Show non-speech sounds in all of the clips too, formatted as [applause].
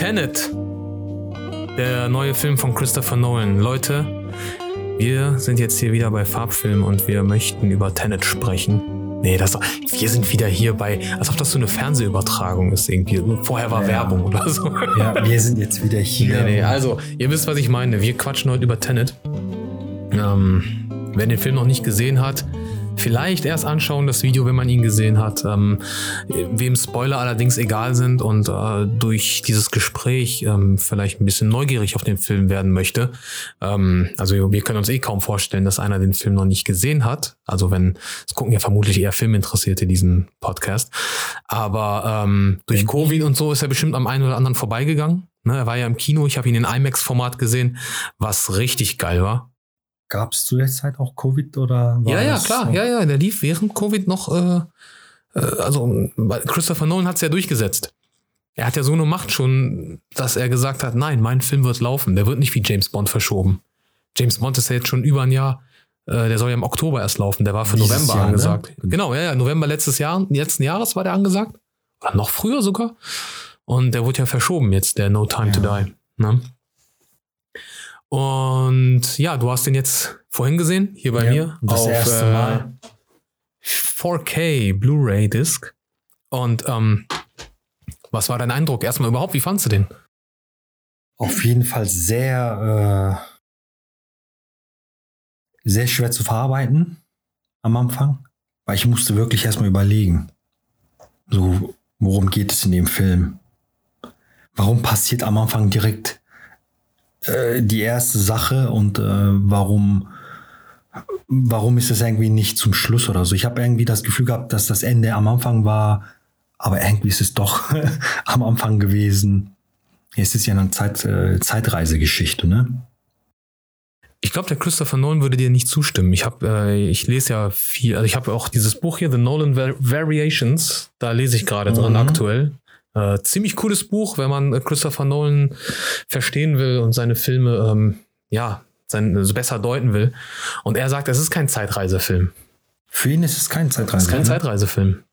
Tenet. Der neue Film von Christopher Nolan. Leute, wir sind jetzt hier wieder bei Farbfilm und wir möchten über Tenet sprechen. Nee, das, wir sind wieder hier bei, als ob das so eine Fernsehübertragung ist irgendwie. Vorher war ja. Werbung oder so. Ja, wir sind jetzt wieder [laughs] hier. Nee, nee, also, ihr wisst, was ich meine. Wir quatschen heute über Tenet. Ähm, wer den Film noch nicht gesehen hat, vielleicht erst anschauen, das Video, wenn man ihn gesehen hat. Ähm, wem Spoiler allerdings egal sind und äh, durch dieses Gespräch ähm, vielleicht ein bisschen neugierig auf den Film werden möchte. Ähm, also wir können uns eh kaum vorstellen, dass einer den Film noch nicht gesehen hat. Also wenn, es gucken ja vermutlich eher Filminteressierte diesen Podcast. Aber ähm, durch Covid und so ist er bestimmt am einen oder anderen vorbeigegangen. Ne, er war ja im Kino, ich habe ihn in IMAX-Format gesehen, was richtig geil war. Gab es zu der Zeit auch Covid oder? ja, ja, klar, so? ja, ja, der lief während Covid noch, äh, äh also Christopher Nolan hat es ja durchgesetzt. Er hat ja so eine Macht schon, dass er gesagt hat, nein, mein Film wird laufen, der wird nicht wie James Bond verschoben. James Bond ist ja jetzt schon über ein Jahr, äh, der soll ja im Oktober erst laufen, der war für Dieses November Jahr, ne? angesagt. Ne? Genau, ja, ja, November letztes Jahr, letzten Jahres war der angesagt. Oder noch früher sogar. Und der wurde ja verschoben jetzt, der No Time ja. to Die. Ne? Und ja, du hast den jetzt vorhin gesehen, hier bei ja, mir. Das auf, erste äh, Mal. 4K Blu-ray Disc. Und ähm, was war dein Eindruck? Erstmal überhaupt, wie fandst du den? Auf jeden Fall sehr, äh, sehr schwer zu verarbeiten am Anfang, weil ich musste wirklich erstmal überlegen, so, worum geht es in dem Film? Warum passiert am Anfang direkt äh, die erste Sache und äh, warum, warum ist es irgendwie nicht zum Schluss oder so. Ich habe irgendwie das Gefühl gehabt, dass das Ende am Anfang war, aber irgendwie ist es doch [laughs] am Anfang gewesen. Es ist ja eine Zeit, äh, Zeitreisegeschichte, ne? Ich glaube, der Christopher Nolan würde dir nicht zustimmen. Ich habe, äh, ich lese ja viel, also ich habe auch dieses Buch hier, The Nolan Variations, da lese ich gerade mhm. dran aktuell. Äh, ziemlich cooles Buch, wenn man Christopher Nolan verstehen will und seine Filme ähm, ja sein, also besser deuten will. Und er sagt, es ist kein Zeitreisefilm. Für ihn ist es kein Zeitreisefilm. Es ist kein Zeitreisefilm.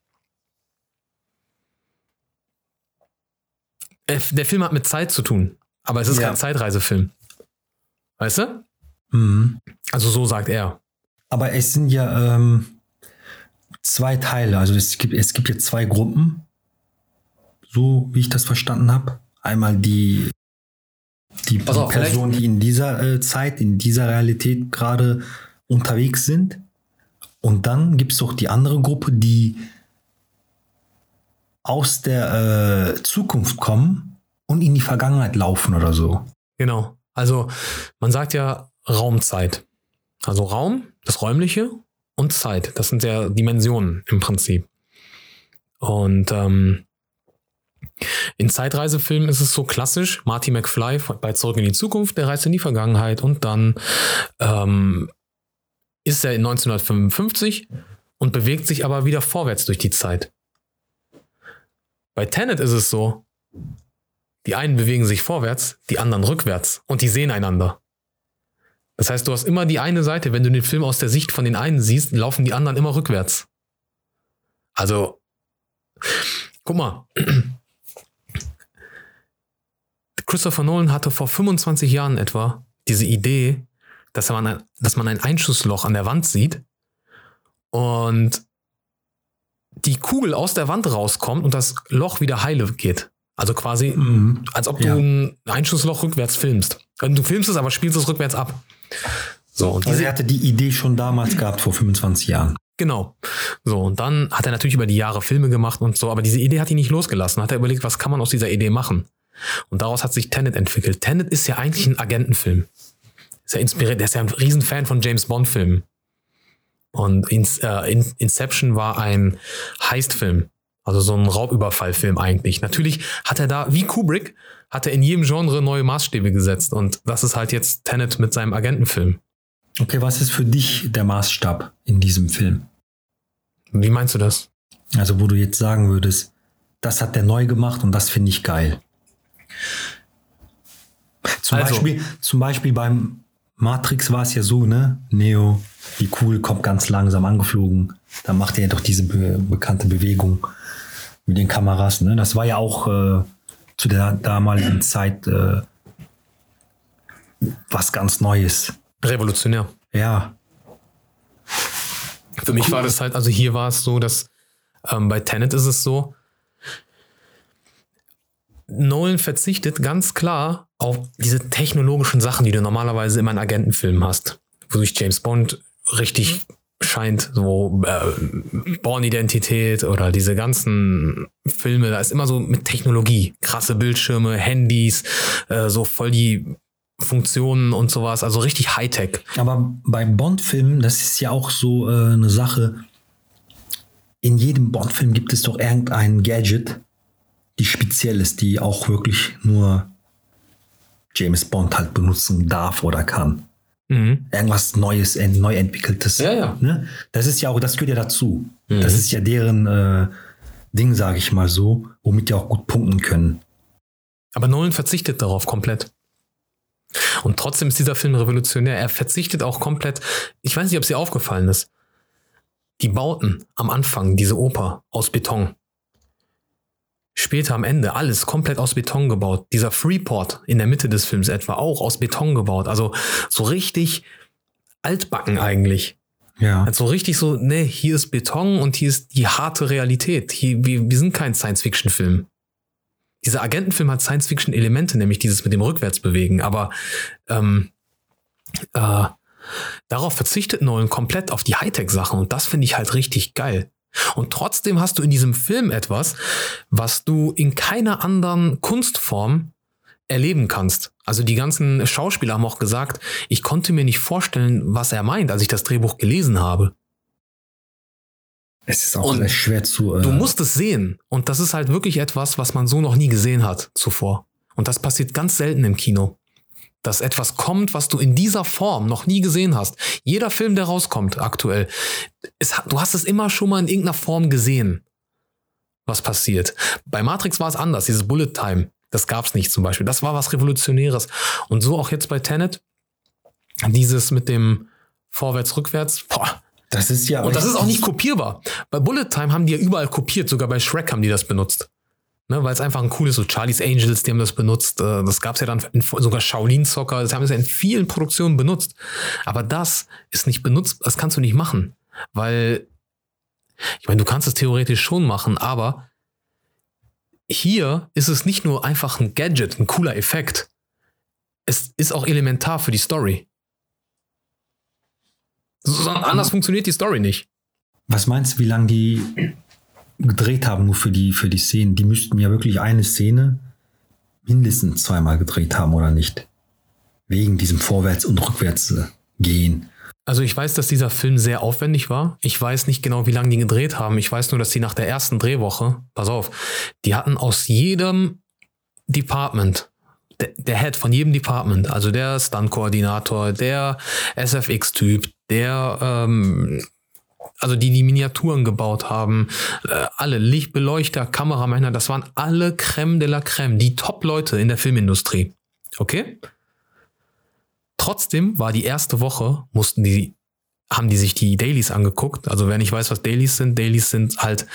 Äh, der Film hat mit Zeit zu tun, aber es ist ja. kein Zeitreisefilm. Weißt du? Mhm. Also so sagt er. Aber es sind ja ähm, zwei Teile. Also es gibt, es gibt jetzt zwei Gruppen so wie ich das verstanden habe. Einmal die, die, die auf, Personen, die in dieser äh, Zeit, in dieser Realität gerade unterwegs sind. Und dann gibt es doch die andere Gruppe, die aus der äh, Zukunft kommen und in die Vergangenheit laufen oder so. Genau. Also man sagt ja Raumzeit. Also Raum, das Räumliche und Zeit. Das sind ja Dimensionen im Prinzip. Und ähm, in Zeitreisefilmen ist es so klassisch, Marty McFly bei Zurück in die Zukunft, der reist in die Vergangenheit und dann ähm, ist er in 1955 und bewegt sich aber wieder vorwärts durch die Zeit. Bei Tenet ist es so, die einen bewegen sich vorwärts, die anderen rückwärts und die sehen einander. Das heißt, du hast immer die eine Seite, wenn du den Film aus der Sicht von den einen siehst, laufen die anderen immer rückwärts. Also, guck mal, Christopher Nolan hatte vor 25 Jahren etwa diese Idee, dass man, dass man ein Einschussloch an der Wand sieht und die Kugel aus der Wand rauskommt und das Loch wieder heile geht. Also quasi, mhm. als ob du ja. ein Einschussloch rückwärts filmst. Du filmst es, aber spielst es rückwärts ab. So, und also er hatte die Idee schon damals gehabt, vor 25 Jahren. Genau. So, und dann hat er natürlich über die Jahre Filme gemacht und so, aber diese Idee hat ihn nicht losgelassen. Hat er überlegt, was kann man aus dieser Idee machen? Und daraus hat sich Tenet entwickelt. Tenet ist ja eigentlich ein Agentenfilm. Ist ja inspiriert, der ist ja ein Riesenfan von James Bond-Filmen. Und äh, Inception war ein Heist-Film. Also so ein Raubüberfallfilm eigentlich. Natürlich hat er da, wie Kubrick, hat er in jedem Genre neue Maßstäbe gesetzt. Und das ist halt jetzt Tenet mit seinem Agentenfilm. Okay, was ist für dich der Maßstab in diesem Film? Wie meinst du das? Also, wo du jetzt sagen würdest, das hat der neu gemacht und das finde ich geil. Zum, also. Beispiel, zum Beispiel beim Matrix war es ja so, ne? Neo, wie cool, kommt ganz langsam angeflogen. Dann macht er doch diese be bekannte Bewegung mit den Kameras, ne? Das war ja auch äh, zu der damaligen Zeit äh, was ganz Neues. Revolutionär. Ja. Für mich war das halt, also hier war es so, dass ähm, bei Tenet ist es so, Nolan verzichtet ganz klar auf diese technologischen Sachen, die du normalerweise immer in Agentenfilmen hast, wo sich James Bond richtig scheint, so äh, Born-Identität oder diese ganzen Filme, da ist immer so mit Technologie, krasse Bildschirme, Handys, äh, so voll die Funktionen und sowas, also richtig Hightech. Aber bei Bond-Filmen, das ist ja auch so äh, eine Sache. In jedem Bond-Film gibt es doch irgendein Gadget, die speziell ist, die auch wirklich nur James Bond halt benutzen darf oder kann. Mhm. Irgendwas Neues, neu entwickeltes. Ja, ja. Ne? Das ist ja auch, das gehört ja dazu. Mhm. Das ist ja deren äh, Ding, sage ich mal so, womit die auch gut punkten können. Aber Nolan verzichtet darauf komplett. Und trotzdem ist dieser Film revolutionär. Er verzichtet auch komplett. Ich weiß nicht, ob es dir aufgefallen ist. Die Bauten am Anfang, diese Oper aus Beton. Später am Ende alles komplett aus Beton gebaut. Dieser Freeport in der Mitte des Films etwa auch aus Beton gebaut. Also so richtig altbacken eigentlich. Ja. Also richtig so, ne, hier ist Beton und hier ist die harte Realität. Hier, wir, wir sind kein Science-Fiction-Film. Dieser Agentenfilm hat Science-Fiction-Elemente, nämlich dieses mit dem Rückwärtsbewegen, aber ähm, äh, darauf verzichtet Nolan komplett auf die Hightech-Sachen und das finde ich halt richtig geil. Und trotzdem hast du in diesem Film etwas, was du in keiner anderen Kunstform erleben kannst. Also die ganzen Schauspieler haben auch gesagt, ich konnte mir nicht vorstellen, was er meint, als ich das Drehbuch gelesen habe. Es ist auch Und sehr schwer zu. Äh, Du musst es sehen. Und das ist halt wirklich etwas, was man so noch nie gesehen hat zuvor. Und das passiert ganz selten im Kino. Dass etwas kommt, was du in dieser Form noch nie gesehen hast. Jeder Film, der rauskommt aktuell, es, du hast es immer schon mal in irgendeiner Form gesehen, was passiert. Bei Matrix war es anders, dieses Bullet Time. Das gab es nicht zum Beispiel. Das war was Revolutionäres. Und so auch jetzt bei Tenet. Dieses mit dem Vorwärts-Rückwärts. Boah, das ist ja. und das ist auch nicht kopierbar. Bei Bullet Time haben die ja überall kopiert, sogar bei Shrek haben die das benutzt. Ne, weil es einfach ein cooles, so Charlie's Angels, die haben das benutzt. Äh, Das gab es ja dann in, sogar Shaolin Soccer, das haben sie ja in vielen Produktionen benutzt. Aber das ist nicht benutzt, das kannst du nicht machen. Weil, ich meine, du kannst es theoretisch schon machen, aber hier ist es nicht nur einfach ein Gadget, ein cooler Effekt. Es ist auch elementar für die Story. Sondern anders funktioniert die Story nicht. Was meinst du, wie lange die gedreht haben, nur für die, für die Szenen? Die müssten ja wirklich eine Szene mindestens zweimal gedreht haben, oder nicht? Wegen diesem Vorwärts- und Rückwärts äh, gehen. Also ich weiß, dass dieser Film sehr aufwendig war. Ich weiß nicht genau, wie lange die gedreht haben. Ich weiß nur, dass die nach der ersten Drehwoche, pass auf, die hatten aus jedem Department, der, der Head von jedem Department, also der Stunt-Koordinator, der SFX-Typ, der, ähm, also die die Miniaturen gebaut haben, äh, alle Lichtbeleuchter, Kameramänner, das waren alle Creme de la Creme, die Top-Leute in der Filmindustrie. Okay? Trotzdem war die erste Woche, mussten die, haben die sich die Dailies angeguckt. Also wer nicht weiß, was Dailies sind, Dailies sind halt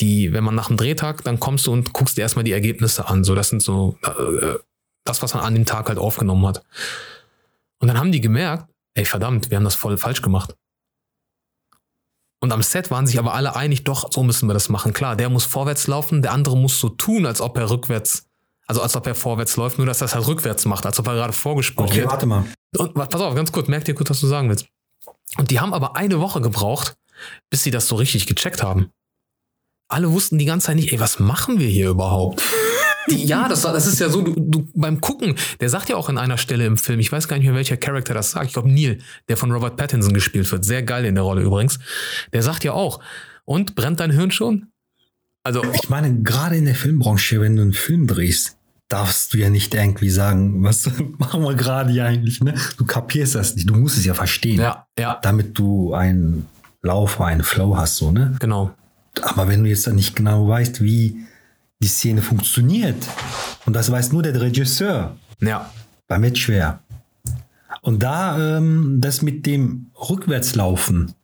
die, wenn man nach dem Drehtag, dann kommst du und guckst dir erstmal die Ergebnisse an. So, das sind so äh, das, was man an dem Tag halt aufgenommen hat. Und dann haben die gemerkt, ey verdammt, wir haben das voll falsch gemacht. Und am Set waren sich aber alle einig, doch, so müssen wir das machen. Klar, der muss vorwärts laufen, der andere muss so tun, als ob er rückwärts, also als ob er vorwärts läuft, nur dass er das halt rückwärts macht, als ob er gerade vorgespult Okay, wird. warte mal. Und pass auf, ganz kurz, merk dir kurz, was du sagen willst. Und die haben aber eine Woche gebraucht, bis sie das so richtig gecheckt haben. Alle wussten die ganze Zeit nicht, ey, was machen wir hier überhaupt? Die, ja, das, das ist ja so, du, du beim Gucken, der sagt ja auch an einer Stelle im Film, ich weiß gar nicht mehr, welcher Charakter das sagt, ich glaube Neil, der von Robert Pattinson gespielt wird, sehr geil in der Rolle übrigens, der sagt ja auch, und brennt dein Hirn schon? Also, Ich meine, gerade in der Filmbranche, wenn du einen Film drehst, darfst du ja nicht irgendwie sagen, was [laughs] machen wir gerade hier eigentlich, ne? Du kapierst das nicht, du musst es ja verstehen. ja, ja, Damit du einen Lauf, einen Flow hast, so, ne? genau. Aber wenn du jetzt dann nicht genau weißt, wie die Szene funktioniert, und das weiß nur der Regisseur, Ja, dann wird schwer. Und da ähm, das mit dem Rückwärtslaufen.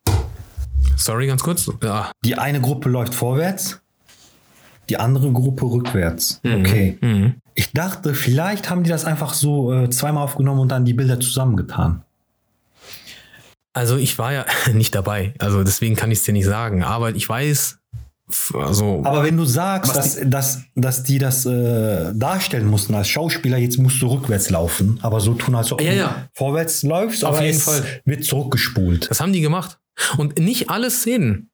sorry, ganz kurz. Ja, Die eine Gruppe läuft vorwärts, die andere Gruppe rückwärts. Mhm. Okay. Mhm. Ich dachte, vielleicht haben die das einfach so äh, zweimal aufgenommen und dann die Bilder zusammengetan. Also ich war ja [laughs] nicht dabei, also deswegen kann ich es dir nicht sagen. Aber ich weiß, also Aber wenn du sagst, dass, dass, dass die das äh, darstellen mussten als Schauspieler, jetzt musst du rückwärts laufen, aber so tun, als ob Ja, du ja. vorwärts läufst, Auf aber jeden es Fall. wird zurückgespult. Das haben die gemacht. Und nicht alle Szenen,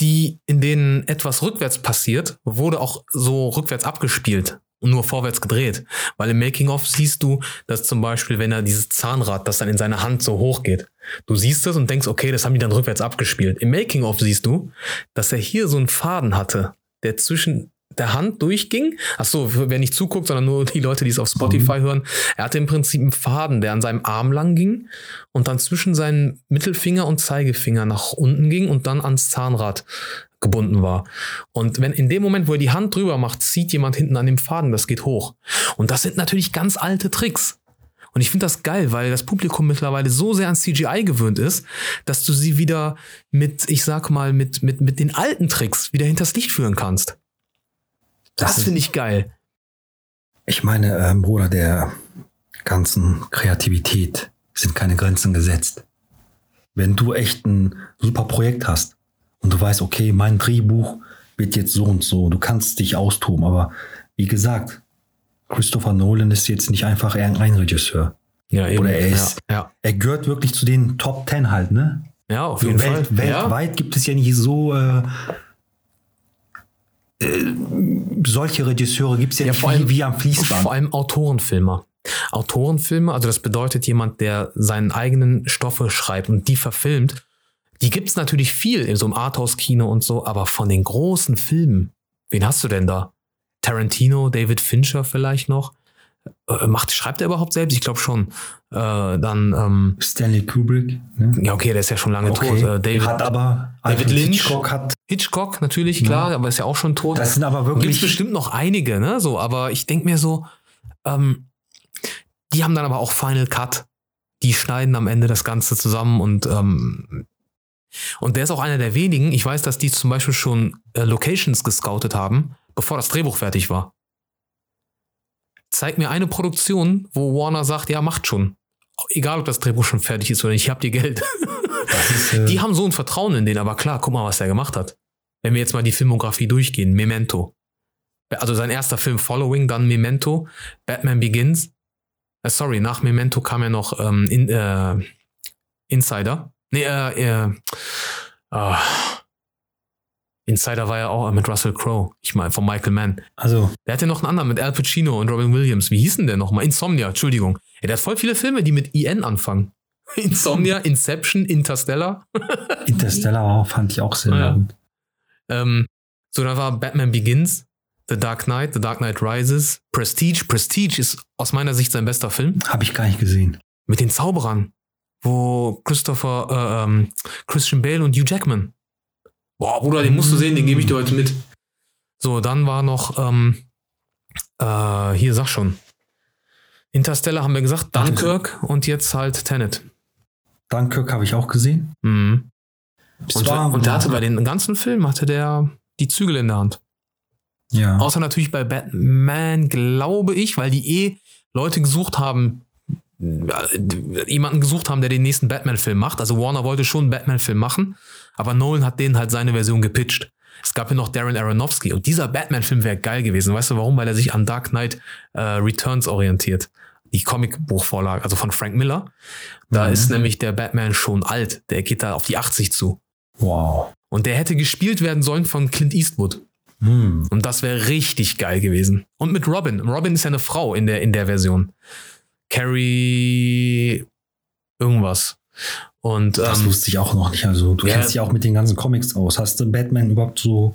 die in denen etwas rückwärts passiert, wurde auch so rückwärts abgespielt nur vorwärts gedreht. Weil im Making-of siehst du, dass zum Beispiel, wenn er dieses Zahnrad, das dann in seine Hand so hoch geht, du siehst es und denkst, okay, das haben die dann rückwärts abgespielt. Im Making-of siehst du, dass er hier so einen Faden hatte, der zwischen der Hand durchging. Ach so, wer nicht zuguckt, sondern nur die Leute, die es auf Spotify hören. Er hatte im Prinzip einen Faden, der an seinem Arm lang ging und dann zwischen seinen Mittelfinger und Zeigefinger nach unten ging und dann ans Zahnrad gebunden war. Und wenn in dem Moment, wo er die Hand drüber macht, zieht jemand hinten an dem Faden, das geht hoch. Und das sind natürlich ganz alte Tricks. Und ich finde das geil, weil das Publikum mittlerweile so sehr an CGI gewöhnt ist, dass du sie wieder mit, ich sag mal, mit, mit, mit den alten Tricks wieder hinters Licht führen kannst. Das, ist- finde ich geil. Ich meine, ähm, Bruder, der ganzen Kreativität sind keine Grenzen gesetzt. Wenn du echt ein super Projekt hast und du weißt, okay, mein Drehbuch wird jetzt so und so, du kannst dich austoben, aber wie gesagt, Christopher Nolan ist jetzt nicht einfach irgendein Regisseur. Ja, eben. Oder er ist- ja, Er gehört wirklich zu den Top Ten halt, ne? ja. ja, auf jeden Welt, Fall. Ja. weltweit gibt es ja nicht so äh, äh, solche Regisseure gibt es ja, Ja, nicht vor wie, allem- wie am Fließband. Vor allem Autorenfilmer. Autorenfilme, also das bedeutet jemand, der seinen eigenen Stoffe schreibt und die verfilmt. Die gibt's natürlich viel in so einem Arthouse-Kino und so, aber von den großen Filmen, wen hast du denn da? Tarantino, David Fincher vielleicht noch? Äh, macht, schreibt er überhaupt selbst? Ich glaube schon. Äh, dann, ähm, Stanley Kubrick. Ne? ja, okay, der ist ja schon lange Okay. tot. Äh, David hat aber David Alfred Lynch. Hitchcock hat. Hitchcock natürlich, klar, aber ist ja auch schon tot. Das sind aber Gibt wirklich. bestimmt noch einige, ne? So, aber ich denke mir so, ähm, die haben dann aber auch Final Cut. Die schneiden am Ende das Ganze zusammen und ähm, und der ist auch einer der wenigen. Ich weiß, dass die zum Beispiel schon äh, Locations gescoutet haben, bevor das Drehbuch fertig war. Zeig mir eine Produktion, wo Warner sagt, ja, macht schon. Egal, ob das Drehbuch schon fertig ist oder nicht, ich hab dir Geld. ist, äh, Die haben so ein Vertrauen in den, aber klar, guck mal, was der gemacht hat. Wenn wir jetzt mal die Filmografie durchgehen, Memento. Also sein erster Film Following, dann Memento, Batman Begins. Äh, sorry, nach Memento kam ja noch ähm, in, äh, Insider. Nee, äh, äh, ah. Insider war ja auch mit Russell Crowe. Ich meine, von Michael Mann. also, Der hatte noch einen anderen mit Al Pacino und Robin Williams. Wie hießen der nochmal? Insomnia, Entschuldigung. Ja, der hat voll viele Filme, die mit IN anfangen. [laughs] Insomnia, Inception, Interstellar. [laughs] Interstellar fand ich auch sehr Ja. gut. Ähm, so, dann war Batman Begins, The Dark Knight, The Dark Knight Rises, Prestige. Prestige ist aus meiner Sicht sein bester Film. Habe ich gar nicht gesehen. Mit den Zauberern, wo Christopher, äh, ähm, Christian Bale und Hugh Jackman. Boah, Bruder, den musst du sehen, den gebe ich dir heute mit. So, dann war noch, ähm, äh, hier, sag schon. Interstellar haben wir gesagt, Dunkirk und jetzt halt Tenet. Dunkirk habe ich auch gesehen. Mhm. Und, war- und der hatte bei den ganzen Filmen hatte der die Zügel in der Hand. Ja. Außer natürlich bei Batman, glaube ich, weil die eh Leute gesucht haben, jemanden gesucht haben, der den nächsten Batman-Film macht. Also Warner wollte schon einen Batman-Film machen, aber Nolan hat denen halt seine Version gepitcht. Es gab ja noch Darren Aronofsky und dieser Batman-Film wäre geil gewesen. Weißt du warum? Weil er sich an Dark Knight äh, Returns orientiert. Die Comicbuchvorlage, also von Frank Miller. Da Mhm. ist nämlich der Batman schon alt. Der geht da auf die 80 zu. Wow. Und der hätte gespielt werden sollen von Clint Eastwood. Hm. Und das wäre richtig geil gewesen. Und mit Robin. Robin ist ja eine Frau in der, in der Version. Carrie irgendwas. Und Das ähm, wusste ich auch noch nicht. Also, du ja. kennst dich auch mit den ganzen Comics aus. Hast du Batman überhaupt so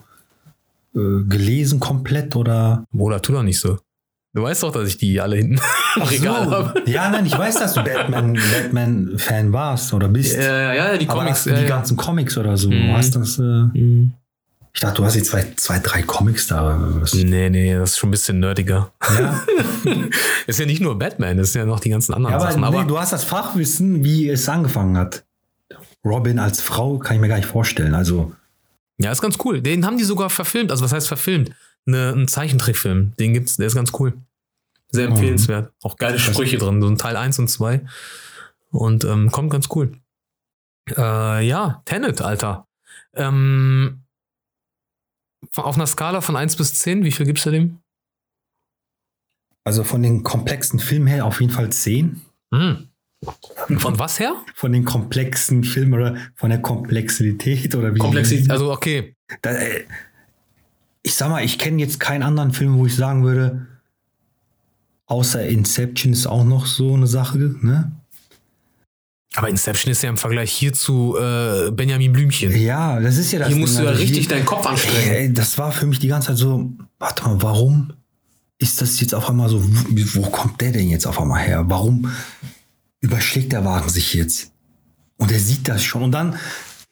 äh, gelesen komplett oder? Bruder, tu doch nicht so. Du weißt doch, dass ich die alle hinten [laughs] im Regal so. habe. Ja, nein, ich weiß, dass du Batman, [laughs] Batman-Fan warst oder bist. Ja, ja, die Aber Comics. du Ja, die ja. ganzen Comics oder so. Mhm. Hast das, äh, Mhm. Ich dachte, du hast jetzt zwei, zwei drei Comics da. Was- Nee, nee, das ist schon ein bisschen nerdiger. Ja, [laughs] ist ja nicht nur Batman, das sind ja noch die ganzen anderen ja aber, Sachen. Aber nee, du hast das Fachwissen, wie es angefangen hat. Robin als Frau kann ich mir gar nicht vorstellen. Also, Ja, ist ganz cool. Den haben die sogar verfilmt. Also was heißt verfilmt? eine, ein Zeichentrickfilm. Den gibt's, der ist ganz cool. Sehr Mhm. empfehlenswert. Auch geile Sprüche drin, so ein Teil 1 und 2. Und ähm, kommt ganz cool. Äh, ja, Tenet, Alter. Ähm, auf einer Skala von 1 bis 10, wie viel gibst du dem? Also von den komplexen Filmen her auf jeden Fall 10. Hm. Von was her? Von den komplexen Filmen oder von der Komplexität oder wie. Komplexität, also okay. Da, äh, ich sag mal, ich kenne jetzt keinen anderen Film, wo ich sagen würde, außer Inception ist auch noch so eine Sache, ne? Aber Inception ist ja im Vergleich hier zu äh, Benjamin Blümchen. Ja, das ist ja das. Hier musst Ding. du ja Also richtig hier- deinen Kopf anstrengen. Ey, das war für mich die ganze Zeit so, warte mal, warum ist das jetzt auf einmal so, wo kommt der denn jetzt auf einmal her? Warum überschlägt der Wagen sich jetzt? Und er sieht das schon. Und dann,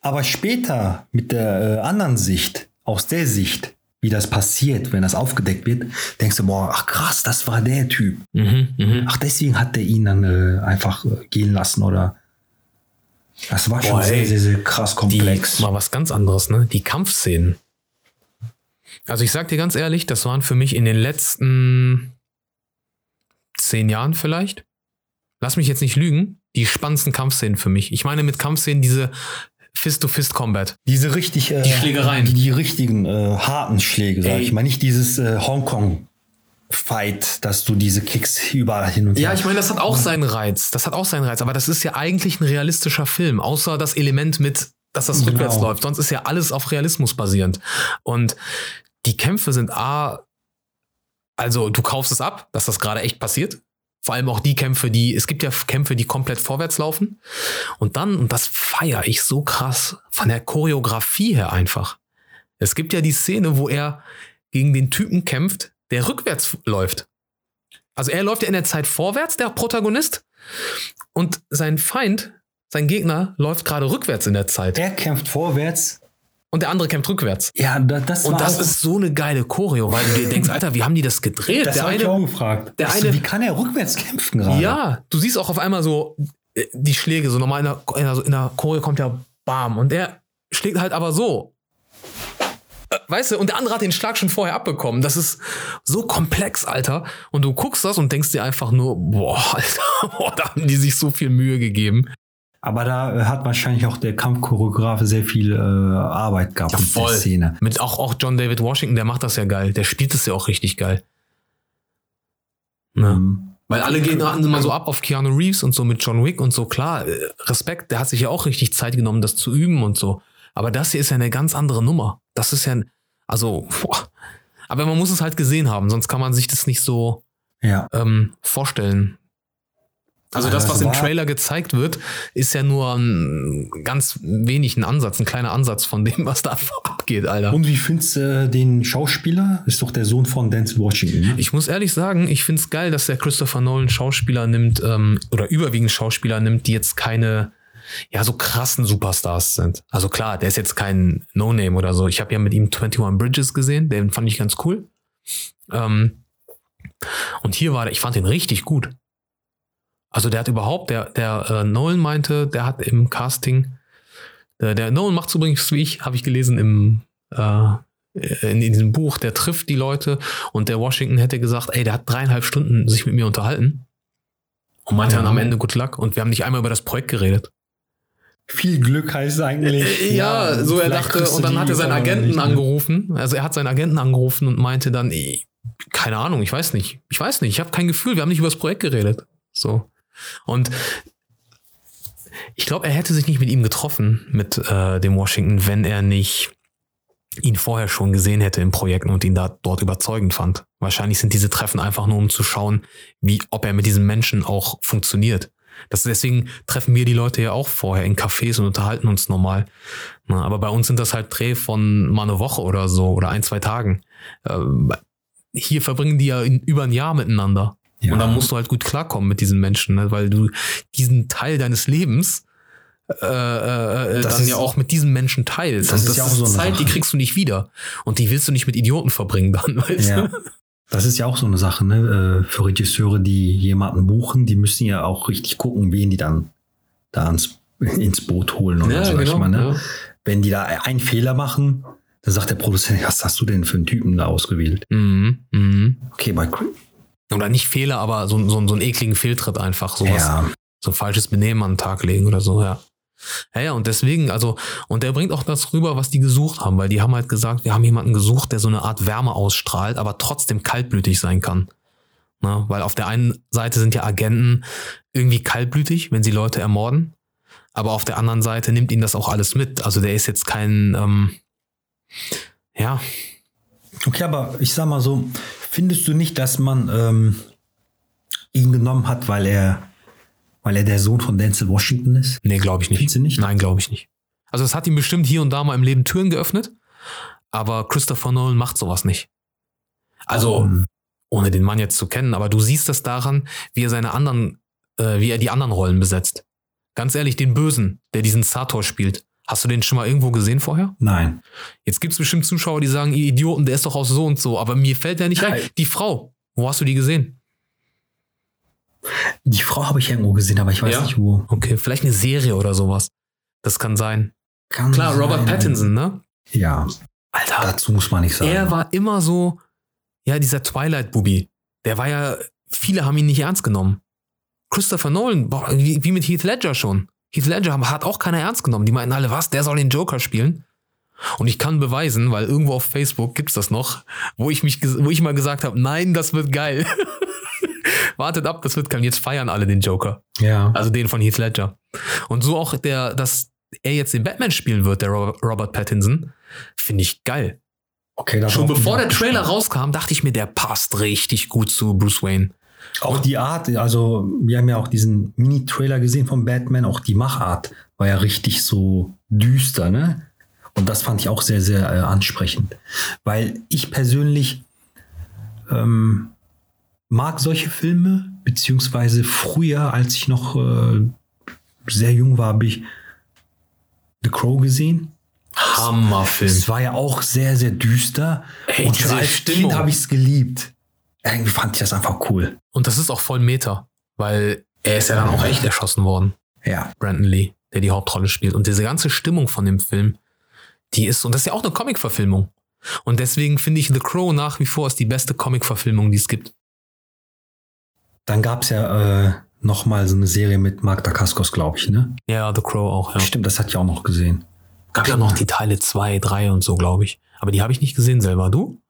aber später mit der äh, anderen Sicht, aus der Sicht, wie das passiert, wenn das aufgedeckt wird, denkst du, boah, ach krass, das war der Typ. Mhm, mhm. Ach, deswegen hat der ihn dann äh, einfach äh, gehen lassen oder. Das war schon Boah, sehr, sehr, sehr krass Die, komplex. mal was ganz anderes, ne? Die Kampfszenen. Also ich sag dir ganz ehrlich, das waren für mich in den letzten zehn Jahren vielleicht. Lass mich jetzt nicht lügen. Die spannendsten Kampfszenen für mich. Ich meine mit Kampfszenen diese Fist-to-Fist-Combat. Diese richtig, äh, Die Schlägereien. Die, die richtigen äh, harten Schläge, sag Ey. ich mal. Nicht dieses äh, Hongkong-Fight, dass du diese Kicks überall hin und her. Ja, ich meine, das hat auch seinen Reiz. Das hat auch seinen Reiz. Aber das ist ja eigentlich ein realistischer Film, außer das Element mit, dass das Genau. rückwärts läuft. Sonst ist ja alles auf Realismus basierend. Und die Kämpfe sind A, also du kaufst es ab, dass das gerade echt passiert. Vor allem auch die Kämpfe, die, es gibt ja Kämpfe, die komplett vorwärts laufen. Und dann, und das feiere ich so krass, von der Choreografie her einfach. Es gibt ja die Szene, wo er gegen den Typen kämpft, der rückwärts läuft. Also er läuft ja in der Zeit vorwärts, der Protagonist, und sein Feind, sein Gegner, läuft gerade rückwärts in der Zeit. er kämpft vorwärts. Und der andere kämpft rückwärts. Ja, da, das Und das ist so eine geile Choreo, weil du dir denkst, Alter, wie haben die das gedreht? das der habe ich auch eine, gefragt. der eine- wie kann er rückwärts kämpfen gerade? ja, du siehst auch auf einmal so äh, die Schläge, so normal in der, in der, Choreo kommt ja Bam. Und der schlägt halt aber so. Weißt du, und der andere hat den Schlag schon vorher abbekommen. Das ist so komplex, Alter. Und du guckst das und denkst dir einfach nur, boah, [laughs] Alter, boah, da haben die sich so viel Mühe gegeben. Aber da hat wahrscheinlich auch der Kampfchoreograf sehr viel äh, Arbeit gehabt Ja, mit der voll. Szene. Mit auch, auch John David Washington, der macht das ja geil. Der spielt es ja auch richtig geil. Ne? Mhm. Weil alle gehen immer so ab auf Keanu Reeves und so mit John Wick und so. Klar, äh, Respekt, der hat sich ja auch richtig Zeit genommen, das zu üben und so. Aber das hier ist ja eine ganz andere Nummer. Das ist ja, ein- also, boah. aber man muss es halt gesehen haben, sonst kann man sich das nicht so Ja. ähm, vorstellen. Also Ja, das, was im Trailer gezeigt wird, ist ja nur ein ganz wenig ein Ansatz, ein kleiner Ansatz von dem, was da abgeht, Alter. Und wie findest du äh, den Schauspieler? Ist doch der Sohn von Denzel Washington. Ne? Ich muss ehrlich sagen, ich find's geil, dass der Christopher Nolan Schauspieler nimmt, ähm, oder überwiegend Schauspieler nimmt, die jetzt keine, ja, so krassen Superstars sind. Also klar, der ist jetzt kein No-Name oder so. Ich habe ja mit ihm 21 Bridges gesehen, den fand ich ganz cool. Ähm, und hier war der, ich fand den richtig gut. Also der hat überhaupt, der, der äh, Nolan meinte, der hat im Casting, der, der Nolan macht's übrigens wie ich, habe ich gelesen im äh, in, in diesem Buch, der trifft die Leute und der Washington hätte gesagt, ey, der hat dreieinhalb Stunden sich mit mir unterhalten und meinte dann am Ende Good Luck und wir haben nicht einmal über das Projekt geredet. Viel Glück heißt eigentlich. Äh, Ja, so er dachte und dann hat er seinen Agenten nicht, ne? angerufen. Also er hat seinen Agenten angerufen und meinte dann, ey, keine Ahnung, ich weiß nicht, ich weiß nicht, ich habe kein Gefühl, wir haben nicht über das Projekt geredet. So und ich glaube, er hätte sich nicht mit ihm getroffen, mit äh, dem Washington, wenn er nicht ihn vorher schon gesehen hätte im Projekt und ihn da dort überzeugend fand. Wahrscheinlich sind diese Treffen einfach nur, um zu schauen, wie, ob er mit diesem Menschen auch funktioniert. Das, deswegen treffen wir die Leute ja auch vorher in Cafés und unterhalten uns normal. Na, aber bei uns sind das halt Dreh von mal eine Woche oder so oder ein, zwei Tagen. Ähm, hier verbringen die ja in, über ein Jahr miteinander. Ja. Und dann musst du halt gut klarkommen mit diesen Menschen, ne? weil du diesen Teil deines Lebens äh, äh, Das dann ja auch mit diesem Menschen teilst. das Und ist ja auch so eine Zeit, die Sache. kriegst du nicht wieder. Und die willst du nicht mit Idioten verbringen dann, [laughs] weißt Ja. du? Das ist ja auch so eine Sache, ne? äh, Für Regisseure, die jemanden buchen, die müssen ja auch richtig gucken, wen die dann da ins, ins Boot holen oder so. sag ich mal, ne? ja. Wenn die da einen Fehler machen, Da sagt der Produzent, was hast du denn für einen Typen da ausgewählt? Mhm. Mhm. Okay, bei Oder nicht Fehler, aber so, so, so einen ekligen Fehltritt einfach. Sowas. ja, so ein falsches Benehmen an den Tag legen oder so, ja. Ja, ja, und deswegen, also, und der bringt auch das rüber, was die gesucht haben, weil die haben halt gesagt, wir haben jemanden gesucht, der so eine Art Wärme ausstrahlt, aber trotzdem kaltblütig sein kann. Na, weil auf der einen Seite sind ja Agenten irgendwie kaltblütig, wenn sie Leute ermorden, aber auf der anderen Seite nimmt ihn das auch alles mit. Also der ist jetzt kein, ähm, ja, okay, aber ich sag mal so, findest du nicht, dass man ähm, ihn genommen hat, weil er, weil er der Sohn von Denzel Washington ist? nee, glaube ich nicht. Nicht? Nein, glaube ich nicht. Also es hat ihm bestimmt hier und da mal im Leben Türen geöffnet, aber Christopher Nolan macht sowas nicht. Also, Ähm, ohne den Mann jetzt zu kennen, aber du siehst es daran, wie er seine anderen, äh, wie er die anderen Rollen besetzt. Ganz ehrlich, den Bösen, der diesen Sator spielt. Hast du den schon mal irgendwo gesehen vorher? nein. Jetzt gibt es bestimmt Zuschauer, die sagen, ihr Idioten, der ist doch aus so und so, aber mir fällt der nicht rein. Nein. Die Frau, wo hast du die gesehen? Die Frau habe ich irgendwo gesehen, aber ich weiß Ja? nicht wo. Okay, vielleicht eine Serie oder sowas. Das kann sein. Kann Klar, Robert sein. Pattinson, ne? Ja, Alter, dazu muss man nicht sagen. er war immer so, ja, dieser Twilight-Bubi. Der war ja, viele haben ihn nicht ernst genommen. Christopher Nolan, boah, wie, wie mit Heath Ledger schon. Heath Ledger hat auch keiner ernst genommen. Die meinten alle, was, der soll den Joker spielen? Und ich kann beweisen, weil irgendwo auf Facebook gibt's das noch, wo ich mich, wo ich mal gesagt habe, nein, das wird geil. [laughs] [laughs] Wartet ab, das wird. Und Jetzt feiern alle den Joker. ja. Also den von Heath Ledger. Und so auch der, dass er jetzt den Batman spielen wird, der Ro- Robert Pattinson, finde ich geil. Okay, da Schon bevor der Trailer rauskam, dachte ich mir, der passt richtig gut zu Bruce Wayne. Auch die Art, also wir haben ja auch diesen Mini-Trailer gesehen von Batman, auch die Machart war ja richtig so düster, ne? Und das fand ich auch sehr, sehr äh, ansprechend. Weil ich persönlich ähm, mag solche Filme, beziehungsweise früher, als ich noch äh, sehr jung war, habe ich The Crow gesehen. Hammerfilm. Es war ja auch sehr, sehr düster. Ey, und diese schon als Stimmung. Kind habe ich es geliebt. Irgendwie fand ich das einfach cool. Und das ist auch voll Meta, weil er ist ja dann auch echt erschossen worden, Ja. Brandon Lee, der die Hauptrolle spielt. Und diese ganze Stimmung von dem Film, die ist, und das ist ja auch eine Comic-Verfilmung. Und deswegen finde ich The Crow nach wie vor ist die beste Comic-Verfilmung, die es gibt. Dann gab es ja äh, noch mal so eine Serie mit Mark Dacascos, glaube ich, ne? Ja, The Crow auch, ja. Stimmt, das hatte ich auch noch gesehen. Gab ja noch die Teile 2, 3 und so, glaube ich. Aber die habe ich nicht gesehen selber. Du?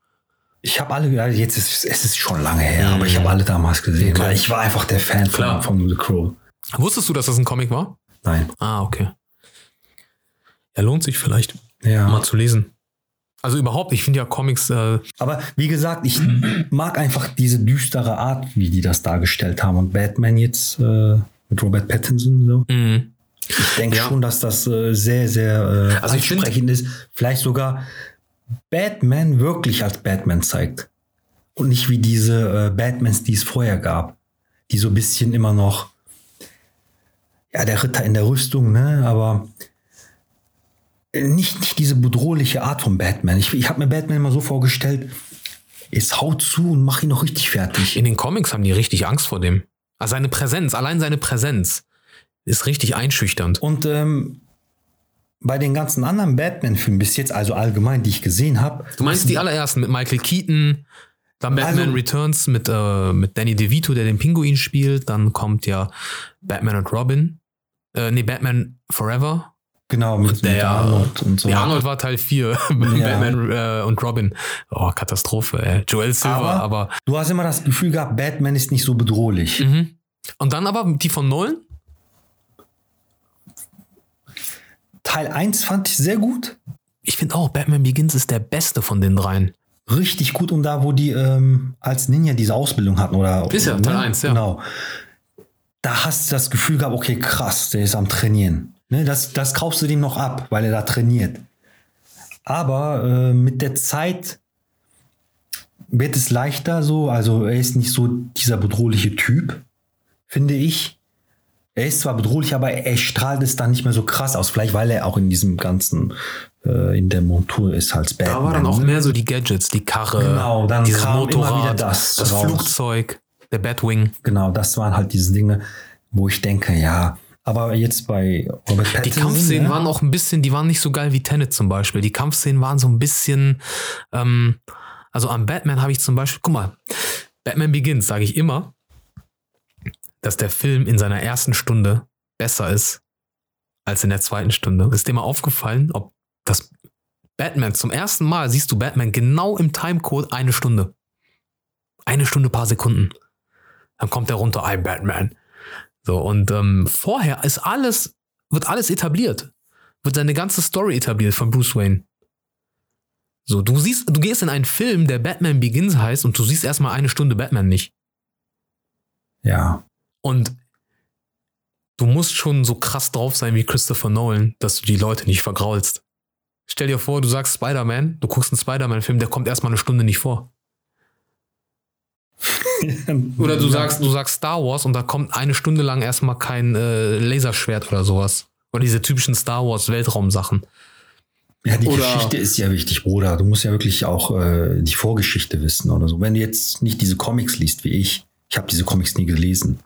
Ich habe alle, jetzt ist es ist schon lange her, Mhm. aber ich habe alle damals gesehen, Okay. weil ich war einfach der Fan Klar. von, von The Crow. Wusstest du, dass das ein Comic war? Nein. Ah, okay. Ja, lohnt sich vielleicht Ja. mal zu lesen. Also überhaupt, ich finde ja Comics, äh, Aber wie gesagt, ich mag einfach diese düstere Art, wie die das dargestellt haben. Und Batman jetzt äh, mit Robert Pattinson so. mh. Ich denke Ja. schon, dass das äh, sehr, sehr äh, Also ansprechend ist. Vielleicht sogar Batman wirklich als Batman zeigt. Und nicht wie diese äh, Batmans, die es vorher gab. Die so ein bisschen immer noch, ja, der Ritter in der Rüstung, ne? Aber nicht, nicht diese bedrohliche Art von Batman. Ich, ich habe mir Batman immer so vorgestellt, es haut zu und mach ihn noch richtig fertig. in den Comics haben die richtig Angst vor dem. Also seine Präsenz, allein seine Präsenz ist richtig einschüchternd. Und ähm, bei den ganzen anderen Batman-Filmen bis jetzt, also allgemein, die ich gesehen habe. Du meinst die allerersten mit Michael Keaton, dann Batman Also- Returns mit, äh, mit Danny DeVito, der den Pinguin spielt, dann kommt ja Batman und Robin. Äh, nee, Batman Forever. Genau, mit, Der- mit Arnold und so. Ja, Arnold war Teil 4. [laughs] Batman äh, und Robin. Oh, Katastrophe, ey. Joel Silver, Aber- aber. Du hast immer das Gefühl gehabt, Batman ist nicht so bedrohlich. Mhm. Und dann aber die von Nolan? Teil 1 fand ich sehr gut. Ich finde auch, Batman Begins ist der beste von den dreien. Richtig gut. Und da, wo die ähm, als Ninja diese Ausbildung hatten, oder? Ist ja Teil 1, ja. Genau. Da hast du das Gefühl gehabt, okay, krass, der ist am Trainieren. Ne, das, das kaufst du dem noch ab, weil er da trainiert. Aber äh, mit der Zeit wird es leichter so. Also er ist nicht so dieser bedrohliche Typ, finde ich. Er ist zwar bedrohlich, aber er strahlt es dann nicht mehr so krass aus. Vielleicht, weil er auch in diesem ganzen, äh, in der Montur ist als Batman. Da war dann auch ne? mehr so die Gadgets, die Karre, Genau, dann dieses Motorrad, wieder das das. Flugzeug, der Batwing. Genau, das waren halt diese Dinge, wo ich denke, ja, Aber jetzt bei Robert Die Pattinson, Kampfszenen ja, waren auch ein bisschen, die waren nicht so geil wie Tenet zum Beispiel. Die Kampfszenen waren so ein bisschen, ähm, also am Batman habe ich zum Beispiel, guck mal, Batman Begins sage ich immer, dass der Film in seiner ersten Stunde besser ist als in der zweiten Stunde. Ist dir mal aufgefallen, ob das Batman zum ersten Mal siehst du Batman genau im Timecode eine Stunde. Eine Stunde, paar Sekunden. Dann kommt er runter, I'm Batman. So, und ähm, vorher ist alles, wird alles etabliert. Wird seine ganze Story etabliert von Bruce Wayne. So, du siehst, du gehst in einen Film, der Batman Begins heißt, und du siehst erstmal eine Stunde Batman nicht. ja. Und du musst schon so krass drauf sein wie Christopher Nolan, dass du die Leute nicht vergraulst. Stell dir vor, du sagst Spider-Man, du guckst einen Spider-Man-Film, der kommt erstmal eine Stunde nicht vor. [laughs] Oder du sagst, du sagst Star Wars und da kommt eine Stunde lang erstmal kein äh, Laserschwert oder sowas. Oder diese typischen Star Wars Weltraumsachen. Ja, die Oder- Geschichte ist ja wichtig, Bruder. Du musst ja wirklich auch äh, die Vorgeschichte wissen oder so. Wenn du jetzt nicht diese Comics liest wie ich, ich habe diese Comics nie gelesen.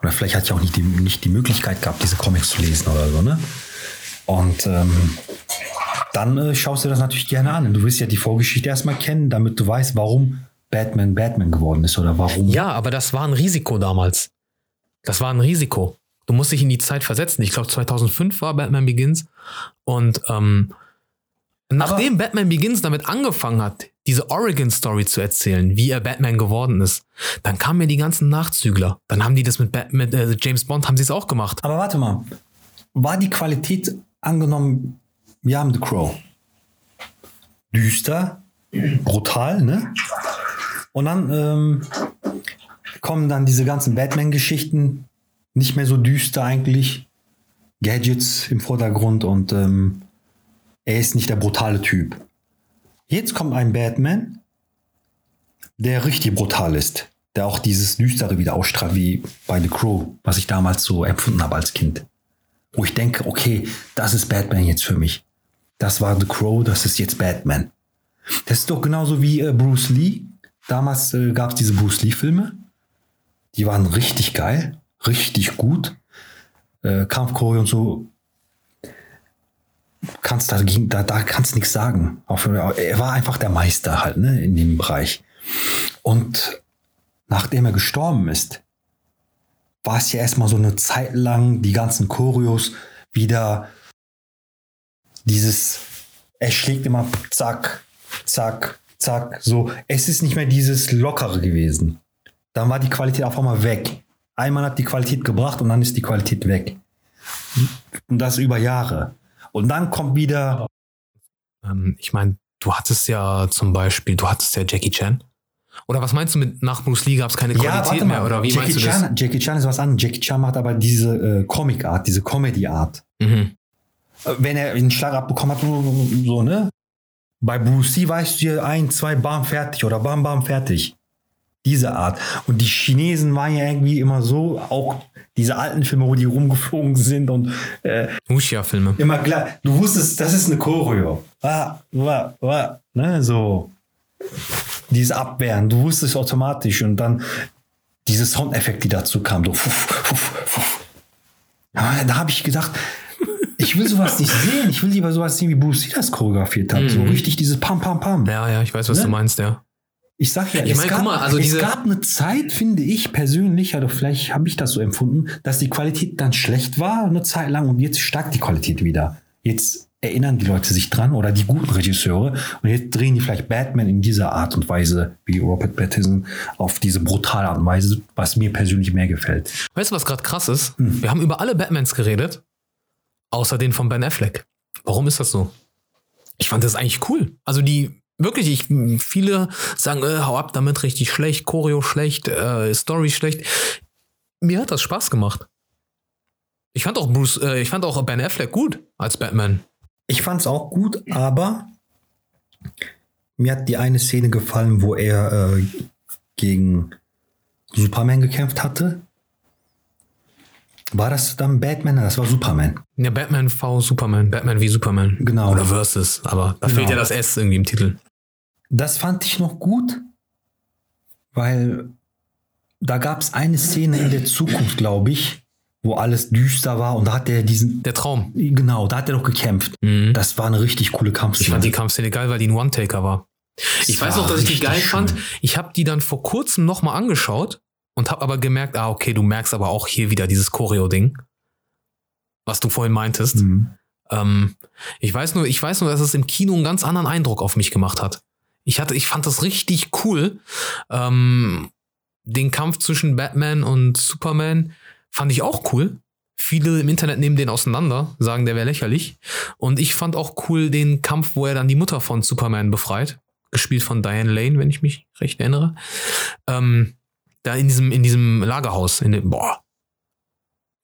Oder vielleicht hatte ich auch nicht die, nicht die Möglichkeit gehabt, diese Comics zu lesen oder so, ne? Und ähm, dann äh, schaust du das natürlich gerne an. Du willst ja die Vorgeschichte erstmal kennen, damit du weißt, warum Batman Batman geworden ist oder warum. Ja, aber das war ein Risiko damals. Das war ein Risiko. Du musst dich in die Zeit versetzen. Ich glaube, 2005 war Batman Begins. Und ähm, nachdem Batman Begins damit angefangen hat, diese Oregon-Story zu erzählen, wie er Batman geworden ist, dann kamen ja die ganzen Nachzügler. Dann haben die das mit, Bat mit äh, James Bond, haben sie es auch gemacht. Aber warte mal, war die Qualität angenommen, wir haben The Crow. Düster, brutal, ne? Und dann ähm, kommen dann diese ganzen Batman-Geschichten, nicht mehr so düster eigentlich. Gadgets im Vordergrund und ähm, er ist nicht der brutale Typ. Jetzt kommt ein Batman, der richtig brutal ist, der auch dieses Düstere wieder ausstrahlt, wie bei The Crow, was ich damals so empfunden habe als Kind. Wo ich denke, okay, das ist Batman jetzt für mich. Das war The Crow, das ist jetzt Batman. Das ist doch genauso wie äh, Bruce Lee. Damals äh, gab es diese Bruce Lee-Filme. Die waren richtig geil, richtig gut. Äh, Kampfchoreo und so. Kannst dagegen, da, da kannst nichts sagen. Er war einfach der Meister halt, ne, in dem Bereich. Und nachdem er gestorben ist, war es ja erstmal so eine Zeit lang die ganzen Choreos wieder dieses, er schlägt immer zack, zack, zack, so. Es ist nicht mehr dieses Lockere gewesen. Dann war die Qualität auf einmal weg. Einmal hat die Qualität gebracht und dann ist die Qualität weg. Und das über Jahre. Und dann kommt wieder, Ähm, ich meine, du hattest ja zum Beispiel, du hattest ja Jackie Chan. Oder was meinst du mit nach Bruce Lee gab es keine Qualität mehr? Oder wie Jackie meinst du das? Chan, Jackie Chan ist was anderes. Jackie Chan macht aber diese äh, Comic-Art, diese Comedy-Art. Mhm. Äh, wenn er einen Schlag abbekommen hat, so, ne? Bei Bruce Lee weißt du ja ein, zwei, bam, fertig oder bam, bam, fertig. Diese Art. Und die Chinesen waren ja irgendwie immer so, auch diese alten Filme, wo die rumgeflogen sind und äh, Wuxia-Filme. immer klar, du wusstest, das ist eine Choreo. Ah, wa, wa, ne, so. Dieses Abwehren, du wusstest automatisch und dann diese Soundeffekte, die dazu kamen, so. Fuff, fuff, fuff. Ja, da habe ich gedacht, ich will sowas nicht sehen. Ich will lieber sowas sehen, wie Bruce Lee das choreografiert hat. So Mhm. richtig dieses Pam, Pam, Pam. Ja, ja, ich weiß, was Ne? du meinst, ja. Ich sag ja, Ich es, mein, gab, mal, also es gab eine Zeit, finde ich persönlich, also vielleicht habe ich das so empfunden, dass die Qualität dann schlecht war eine Zeit lang und jetzt steigt die Qualität wieder. Jetzt erinnern die Leute sich dran oder die guten Regisseure und jetzt drehen die vielleicht Batman in dieser Art und Weise, wie Robert Pattinson, auf diese brutale Art und Weise, was mir persönlich mehr gefällt. Weißt du, was gerade krass ist? Hm. Wir haben über alle Batmans geredet, außer den von Ben Affleck. Warum ist das so? Ich fand das eigentlich cool. Also die, wirklich, ich, viele sagen, äh, hau ab damit, richtig schlecht, Choreo schlecht, äh, Story schlecht. Mir hat das Spaß gemacht. Ich fand auch Bruce, äh, ich fand auch Ben Affleck gut als Batman. Ich fand es auch gut, aber mir hat die eine Szene gefallen, wo er äh, gegen Superman gekämpft hatte. War das dann Batman? Das war Superman. Ja, Batman v Superman, Batman wie Superman. Genau. Oder Versus, aber da Genau. fehlt ja das S irgendwie im Titel. Das fand ich noch gut, weil da gab es eine Szene in der Zukunft, glaube ich, wo alles düster war und da hat er diesen, Der Traum. genau, da hat er doch gekämpft. Mhm. Das war eine richtig coole Ich Kampfszene. fand die Kampfszene geil, weil die ein One-Taker war. Ich Das weiß noch, dass ich die geil schön. fand. Ich habe die dann vor kurzem nochmal angeschaut und habe aber gemerkt, ah, okay, du merkst aber auch hier wieder dieses Choreo-Ding, was du vorhin meintest. Mhm. Ähm, ich weiß nur, ich weiß nur, dass es im Kino einen ganz anderen Eindruck auf mich gemacht hat. Ich hatte, ich fand das richtig cool. Ähm, den Kampf zwischen Batman und Superman fand ich auch cool. Viele im Internet nehmen den auseinander, sagen, der wäre lächerlich. Und ich fand auch cool den Kampf, wo er dann die Mutter von Superman befreit. Gespielt von Diane Lane, wenn ich mich recht erinnere. Ähm, da in diesem, in diesem Lagerhaus. In dem, boah.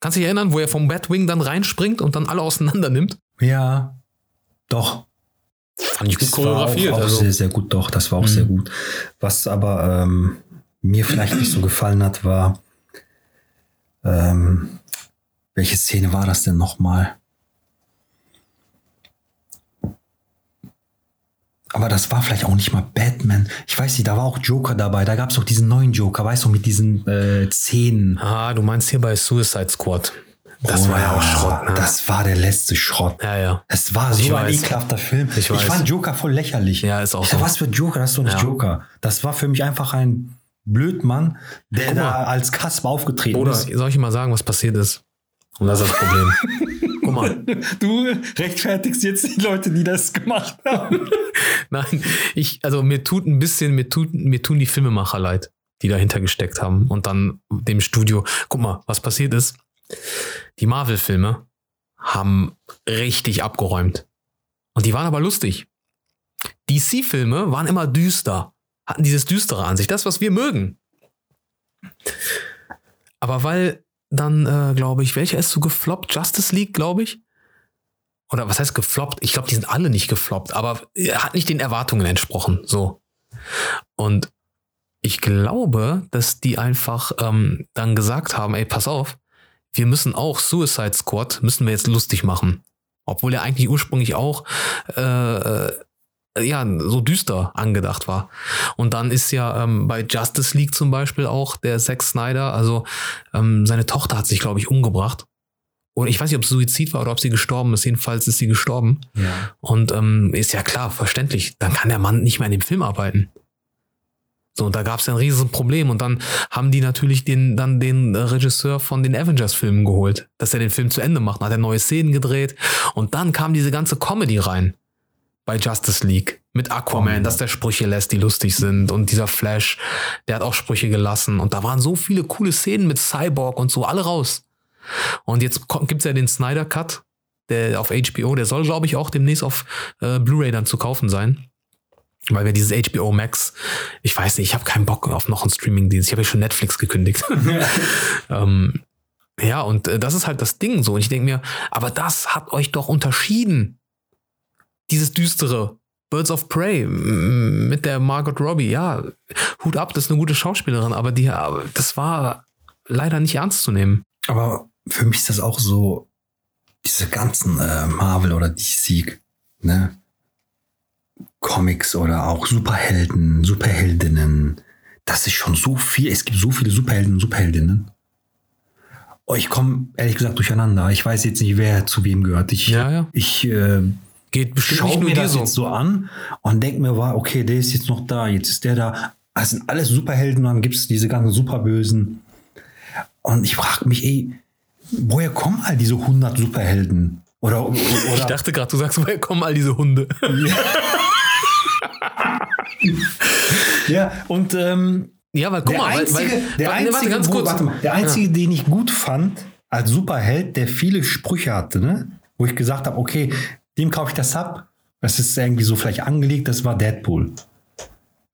Kannst du dich erinnern, wo er vom Batwing dann reinspringt und dann alle auseinander nimmt? Ja, doch. Fand ich gut Das war auch, auch also. sehr, sehr gut, doch, das war auch Mhm. sehr gut. Was aber ähm, mir vielleicht nicht so gefallen hat, war, ähm, welche Szene war das denn nochmal? Aber das war vielleicht auch nicht mal Batman. Ich weiß nicht, da war auch Joker dabei. Da gab es auch diesen neuen Joker, weißt du, mit diesen äh, Zähnen. Ah, du meinst hier bei Suicide Squad. Das war ja auch Schrott, ne? Das war der letzte Schrott. ja, ja. Es war so ein ekelhafter Film. Ich Ich, fand Joker voll lächerlich. Ja, ist auch ich so. was für Joker? Das ist doch nicht Ja. Joker. Das war für mich einfach ein Blödmann, der Guck da als Kasper aufgetreten Oder ist. soll ich mal sagen, was passiert ist? Und das ist das Problem. [laughs] Guck mal. [laughs] Du rechtfertigst jetzt die Leute, die das gemacht haben. [laughs] Nein, ich, also mir tut ein bisschen, mir tut, mir tun die Filmemacher leid, die dahinter gesteckt haben und dann dem Studio. Guck mal, was passiert ist. Die Marvel-Filme haben richtig abgeräumt. Und die waren aber lustig. DC-Filme waren immer düster, hatten dieses düstere an sich, das, was wir mögen. Aber weil dann, äh, glaube ich, welcher ist so gefloppt? Justice League, glaube ich. Oder was heißt gefloppt? Ich glaube, die sind alle nicht gefloppt, aber er hat nicht den Erwartungen entsprochen. So. Und ich glaube, dass die einfach ähm, dann gesagt haben, ey, pass auf, wir müssen auch Suicide Squad, müssen wir jetzt lustig machen. Obwohl er eigentlich ursprünglich auch äh, äh, ja, so düster angedacht war. Und dann ist ja ähm, bei Justice League zum Beispiel auch der Zack Snyder, also ähm, seine Tochter hat sich, glaube ich, umgebracht. Oder ich weiß nicht, ob es Suizid war oder ob sie gestorben ist. Jedenfalls ist sie gestorben. Ja. Und ähm, ist ja klar, verständlich. Dann kann der Mann nicht mehr in dem Film arbeiten. So, und da gab es ja ein riesiges Problem. Und dann haben die natürlich den, dann den äh, Regisseur von den Avengers-Filmen geholt, dass er den Film zu Ende macht. Dann hat er neue Szenen gedreht. Und dann kam diese ganze Comedy rein bei Justice League mit Aquaman, Oh. dass der Sprüche lässt, die lustig sind. Und dieser Flash, der hat auch Sprüche gelassen. Und da waren so viele coole Szenen mit Cyborg und so, alle raus. Und jetzt kommt- gibt's ja den Snyder Cut, der auf HBO, der soll, glaube ich, auch demnächst auf äh, Blu-ray dann zu kaufen sein. Weil wir dieses HBO Max, ich weiß nicht, ich habe keinen Bock auf noch einen Streaming-Dienst. Ich habe ja schon Netflix gekündigt. [laughs] ähm, ja, und äh, das ist halt das Ding so. Und ich denke mir, aber das hat euch doch unterschieden. Dieses düstere. Birds of Prey mit der Margot Robbie. Ja, Hut ab, das ist eine gute Schauspielerin, aber die, aber das war leider nicht ernst zu nehmen. Aber für mich ist das auch so, diese ganzen äh, Marvel oder DC, ne? Comics oder auch Superhelden, Superheldinnen. Das ist schon so viel. Es gibt so viele Superhelden und Superheldinnen. Oh, ich komme ehrlich gesagt durcheinander. Ich weiß jetzt nicht, wer zu wem gehört. Ich, Ja, ja. ich äh, Geht bestimmt nur mir dir das so. jetzt so an und denke mir, war, okay, der ist jetzt noch da, jetzt ist der da. Das sind alles Superhelden, dann gibt es diese ganzen Superbösen. Und ich frage mich, ey, woher kommen all diese 100 Superhelden? Oder, oder [laughs] Ich dachte gerade, du sagst, woher kommen all diese Hunde? [laughs] ja, und ähm, Ja, weil guck der mal, weil, einzige, weil, der einzige, warte, ganz wo- kurz. warte mal, der einzige den ich gut fand als Superheld, der viele Sprüche hatte, ne? wo ich gesagt habe, okay, dem kaufe ich das ab. Das ist irgendwie so vielleicht angelegt, das war Deadpool.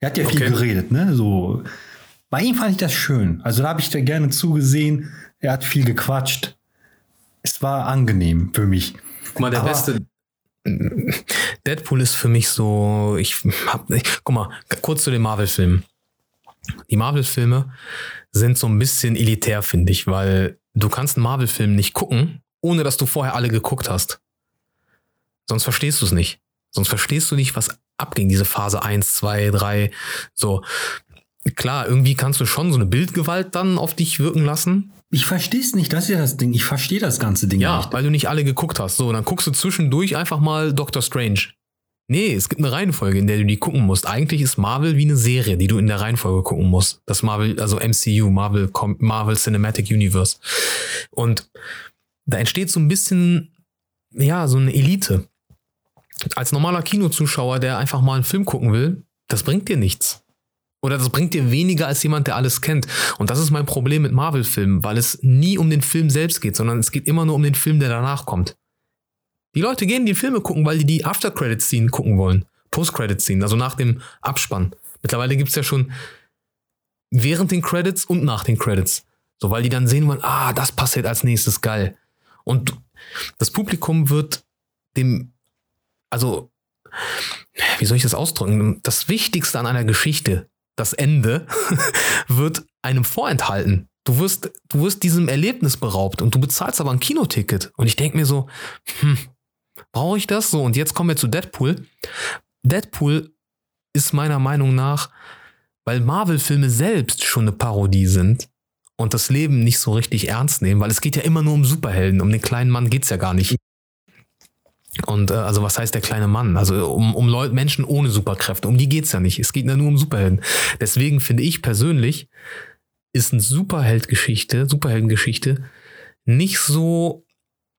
Er hat ja viel Okay. geredet, ne? So. Bei ihm fand ich das schön. Also da habe ich da gerne zugesehen. Er hat viel gequatscht. Es war angenehm für mich. Guck mal, der Aber- beste. Deadpool ist für mich so, ich hab, ich, guck mal, kurz zu den Marvel-Filmen. Die Marvel-Filme sind so ein bisschen elitär, finde ich, weil du kannst einen Marvel-Film nicht gucken, ohne dass du vorher alle geguckt hast. Sonst verstehst du es nicht. Sonst verstehst du nicht, was abging, diese Phase 1, 2, 3, so. klar, irgendwie kannst du schon so eine Bildgewalt dann auf dich wirken lassen. Ich verstehe es nicht, das ist ja das Ding. Ich verstehe das ganze Ding Ja, nicht. weil du nicht alle geguckt hast. So, dann guckst du zwischendurch einfach mal Doctor Strange. Nee, es gibt eine Reihenfolge, in der du die gucken musst. Eigentlich ist Marvel wie eine Serie, die du in der Reihenfolge gucken musst. Das Marvel, also MCU, Marvel, Marvel Cinematic Universe. Und da entsteht so ein bisschen, ja, so eine Elite. Als normaler Kinozuschauer, der einfach mal einen Film gucken will, das bringt dir nichts. Oder das bringt dir weniger als jemand, der alles kennt. Und das ist mein Problem mit Marvel-Filmen, weil es nie um den Film selbst geht, sondern es geht immer nur um den Film, der danach kommt. Die Leute gehen die Filme gucken, weil die die After-Credit-Scene gucken wollen. Post-Credit-Scene, also nach dem Abspann. Mittlerweile gibt's ja schon während den Credits und nach den Credits. So, weil die dann sehen wollen, ah, das passiert als nächstes, geil. Und das Publikum wird dem, also, wie soll ich das ausdrücken? Das Wichtigste an einer Geschichte, das Ende, [laughs] wird einem vorenthalten. Du wirst, du wirst diesem Erlebnis beraubt und du bezahlst aber ein Kinoticket. Und ich denke mir so, hm, brauche ich das? So, und jetzt kommen wir zu Deadpool. Deadpool ist meiner Meinung nach, weil Marvel-Filme selbst schon eine Parodie sind und das Leben nicht so richtig ernst nehmen, weil es geht ja immer nur um Superhelden. Um den kleinen Mann geht's ja gar nicht. Und äh, also was heißt der kleine Mann? Also um, um Leute, Menschen ohne Superkräfte, um die geht's ja nicht. Es geht ja nur um Superhelden. Deswegen finde ich persönlich, ist eine Superheldgeschichte, Superheldengeschichte nicht so,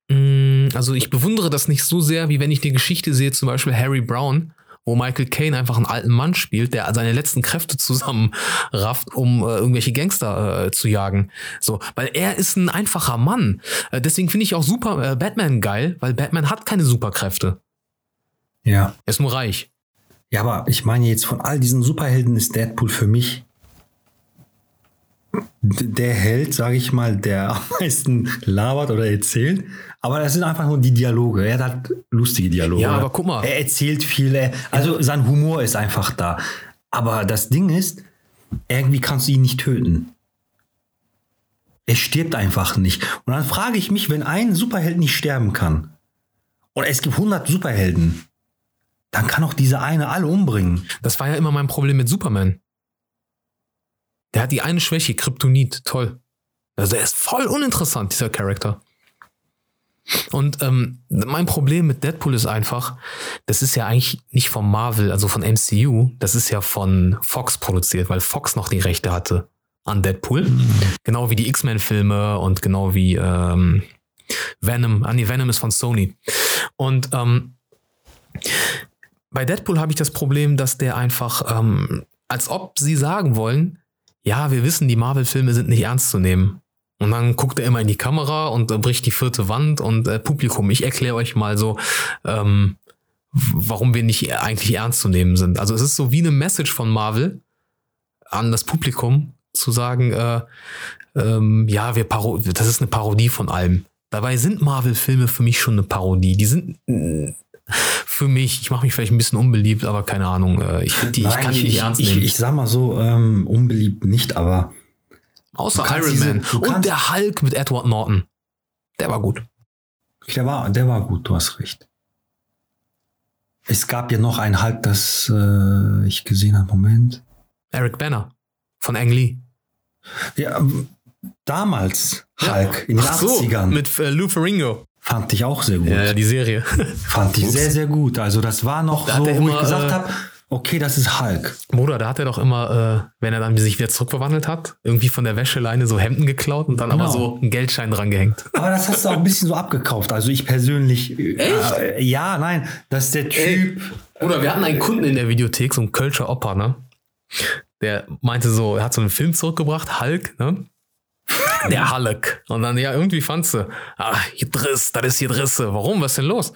mh, also ich bewundere das nicht so sehr, wie wenn ich die Geschichte sehe, zum Beispiel Harry Brown, wo Michael Caine einfach einen alten Mann spielt, der seine letzten Kräfte zusammenrafft, um äh, irgendwelche Gangster äh, zu jagen. So, weil er ist ein einfacher Mann. Äh, deswegen finde ich auch super äh, Batman geil, weil Batman hat keine Superkräfte. Ja. Er ist nur reich. Ja, aber ich meine jetzt von all diesen Superhelden ist Deadpool für mich der Held, sage ich mal, der am meisten labert oder erzählt. Aber das sind einfach nur die Dialoge. Er hat lustige Dialoge. Ja, aber guck mal. Er erzählt viel. Er, also sein Humor ist einfach da. Aber das Ding ist, irgendwie kannst du ihn nicht töten. Er stirbt einfach nicht. Und dann frage ich mich, wenn ein Superheld nicht sterben kann, oder es gibt 100 Superhelden, dann kann auch dieser eine alle umbringen. Das war ja immer mein Problem mit Superman. Der hat die eine Schwäche, Kryptonit, toll. Also er ist voll uninteressant, dieser Charakter. Und ähm, mein Problem mit Deadpool ist einfach, das ist ja eigentlich nicht von Marvel, also von MCU, das ist ja von Fox produziert, weil Fox noch die Rechte hatte an Deadpool. Genau wie die X-Men-Filme und genau wie ähm, Venom. Ah, nee, Venom ist von Sony. Und ähm, bei Deadpool habe ich das Problem, dass der einfach, ähm, als ob sie sagen wollen, ja, wir wissen, die Marvel-Filme sind nicht ernst zu nehmen. Und dann guckt er immer in die Kamera und äh, bricht die vierte Wand und äh, Publikum, ich erkläre euch mal so, ähm, warum wir nicht eigentlich ernst zu nehmen sind. Also es ist so wie eine Message von Marvel an das Publikum zu sagen, äh, ähm, ja, wir paro das ist eine Parodie von allem. Dabei sind Marvel-Filme für mich schon eine Parodie. Die sind äh, für mich, ich mache mich vielleicht ein bisschen unbeliebt, aber keine Ahnung, äh, ich, die, ich Nein, kann die nicht ich, ernst ich, nehmen. ich sag mal so, ähm, unbeliebt nicht, aber Außer Iron diese- Man. Und der Hulk mit Edward Norton. Der war gut. der war, der war gut, du hast recht. Es gab ja noch einen Hulk, das äh, ich gesehen habe. Moment. Eric Banner von Ang Lee. Ja, ähm, damals Hulk in den Ach so, 80ern mit äh, Lou Ferrigno. fand ich auch sehr gut. Ja, ja, die Serie. Fand ich Ups. sehr, sehr gut. Also das war noch Da so, hat wo immer, ich gesagt äh, habe, okay, das ist Hulk. Bruder, da hat er doch immer, äh, wenn er dann sich wieder zurückverwandelt hat, irgendwie von der Wäscheleine so Hemden geklaut und dann aber Genau. so einen Geldschein dran gehängt. Aber das hast du auch ein bisschen so abgekauft. Also ich persönlich. Äh, ja, nein, dass der Typ. Oder wir hatten einen Kunden in der Videothek, so ein Kölscher Opa, ne? Der meinte so, er hat so einen Film zurückgebracht, Hulk, ne? Der Hulk. Und dann, ja, irgendwie fandst du, ah, hier Driss, das ist hier Drisse. Warum? Was ist denn los?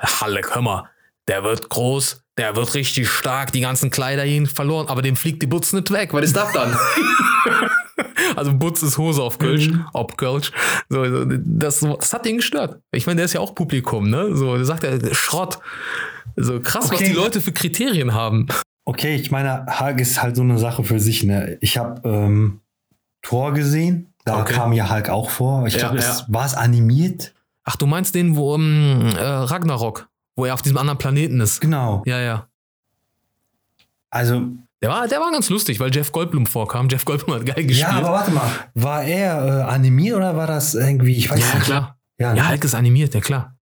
Hulk, hör mal, der wird groß, der wird richtig stark, die ganzen Kleider ihn verloren, aber dem fliegt die Butz nicht weg. Was ist das dann? [laughs] also Butz ist Hose auf Kölsch, ob Kölsch. So, das, das hat ihn gestört. Ich meine, der ist ja auch Publikum, ne? So, der sagt er, Schrott. So krass, was Okay. die Leute für Kriterien haben. Okay, ich meine, Hulk ist halt so eine Sache für sich. Ne? Ich habe ähm, Tor gesehen. Da Okay. kam ja Hulk auch vor. Ich Ja, glaube, ja. es war es animiert. Ach, du meinst den, wo ähm, äh, Ragnarok, wo er auf diesem anderen Planeten ist. Genau. Ja, ja. Also Der war, der war ganz lustig, weil Jeff Goldblum vorkam. Jeff Goldblum hat geil gespielt. Ja, aber warte mal, war er äh, animiert oder war das irgendwie, ich weiß ja nicht. klar. Ja, Ja, Hulk ist animiert, ja klar.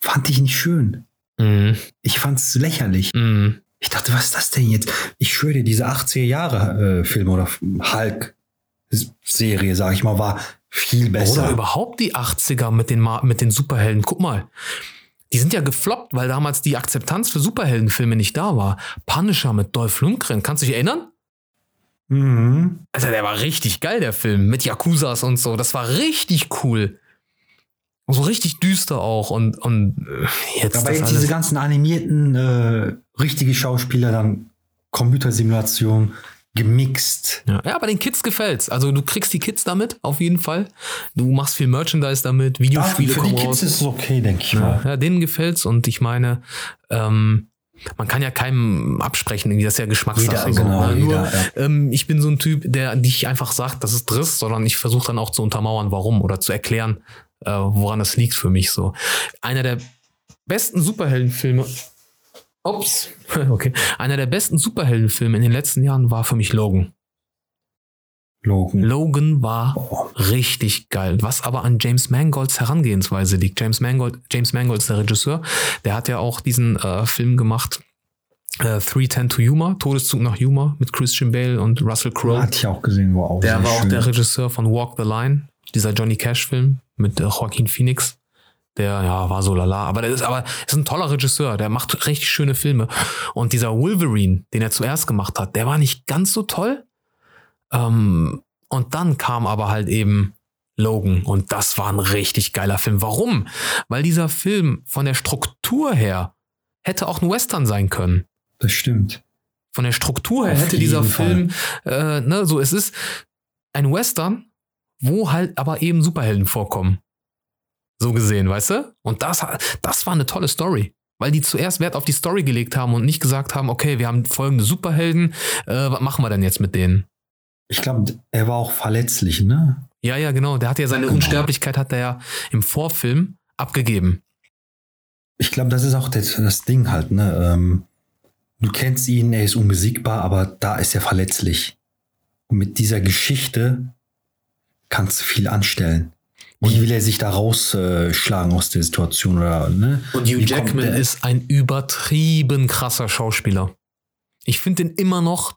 fand ich nicht schön. Mhm. Ich fand es lächerlich. Mhm. Ich dachte, was ist das denn jetzt? Ich schwöre dir, diese 80er Jahre äh, Film oder Hulk Serie, sag ich mal, war viel besser. Oder überhaupt die 80er mit den, Ma mit den Superhelden. Guck mal. Die sind ja gefloppt, weil damals die Akzeptanz für Superheldenfilme nicht da war. Punisher mit Dolph Lundgren, kannst du dich erinnern? mhm. Also der war richtig geil, der Film, mit Yakuzas und so. Das war richtig cool. Und so richtig düster auch. Und, und äh, jetzt Aber jetzt diese ganzen animierten, äh, richtige Schauspieler, dann Computersimulation, gemixt. Ja, ja, aber den Kids gefällt's. Also du kriegst die Kids damit, auf jeden Fall. Du machst viel Merchandise damit, Videospiele für die kommen Kids raus. ist es okay, denke ich Ja, mal. ja, denen gefällt's und ich meine, ähm, man kann ja keinem absprechen, irgendwie, das ist ja Geschmackssache. Jeder, so, genau, ne? jeder, Nur, ja. ähm, ich bin so ein Typ, der nicht einfach sagt, das ist Driss, sondern ich versuche dann auch zu untermauern, warum oder zu erklären, äh, woran das liegt für mich so. Einer der besten Superheldenfilme. Ups, [laughs] okay. Einer der besten Superheldenfilme in den letzten Jahren war für mich Logan. Logan. Logan war Oh, richtig geil. Was aber an James Mangolds Herangehensweise liegt. James Mangold, James Mangold ist der Regisseur. Der hat ja auch diesen äh, Film gemacht. Äh, 310 to Humor, Todeszug nach Humor mit Christian Bale und Russell Crowe. hatte ich auch gesehen, war auch Der war auch schön. der Regisseur von Walk the Line, dieser Johnny Cash-Film mit äh, Joaquin Phoenix. Der, ja, war so lala. Aber der ist aber ist ein toller Regisseur, der macht richtig schöne Filme. Und dieser Wolverine, den er zuerst gemacht hat, der war nicht ganz so toll. Ähm, und dann kam aber halt eben Logan und das war ein richtig geiler Film. Warum? Weil dieser Film von der Struktur her hätte auch ein Western sein können Das stimmt. von der Struktur her Auf hätte dieser. Film, äh, ne, so es ist ein Western, wo halt aber eben Superhelden vorkommen. So gesehen, weißt du? Und das, das war eine tolle Story. Weil die zuerst Wert auf die Story gelegt haben und nicht gesagt haben, okay, wir haben folgende Superhelden, äh, was machen wir denn jetzt mit denen? Ich glaube, er war auch verletzlich, ne? Ja, ja, genau. Der hat ja seine Genau. Unsterblichkeit hat er ja im Vorfilm abgegeben. Ich glaube, das ist auch das, das Ding halt, ne? Ähm, du kennst ihn, er ist unbesiegbar, aber da ist er verletzlich. Und mit dieser Geschichte kannst du viel anstellen. Wie will er sich da rausschlagen aus der Situation oder ne? Und Hugh Wie Jackman ist ein übertrieben krasser Schauspieler. Ich finde den immer noch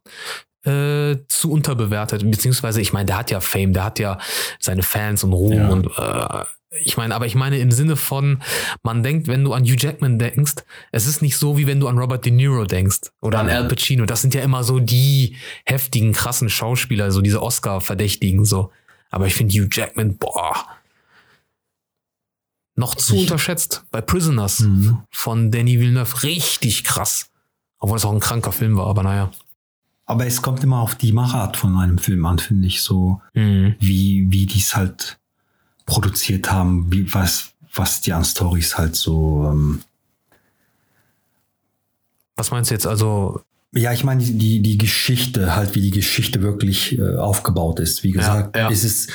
äh, zu unterbewertet. Beziehungsweise, ich meine, der hat ja Fame, der hat ja seine Fans und Ruhm Ja. und äh, ich meine, aber ich meine im Sinne von, man denkt, wenn du an Hugh Jackman denkst, es ist nicht so, wie wenn du an Robert De Niro denkst oder an. Al Pacino. Das sind ja immer so die heftigen, krassen Schauspieler, so diese Oscar-Verdächtigen so. Aber ich finde Hugh Jackman, boah, noch zu Ich- unterschätzt. Bei Prisoners Mhm. von Danny Villeneuve richtig krass. Obwohl es auch ein kranker Film war, aber naja. Aber es kommt immer auf die Machart von einem Film an, finde ich, so Mhm. wie, wie die es halt produziert haben, wie, was, was die an Stories halt so. Ähm, Was meinst du jetzt? Also, ja, ich meine, die, die, die Geschichte, halt, wie die Geschichte wirklich äh, aufgebaut ist. Wie gesagt, ja. ist es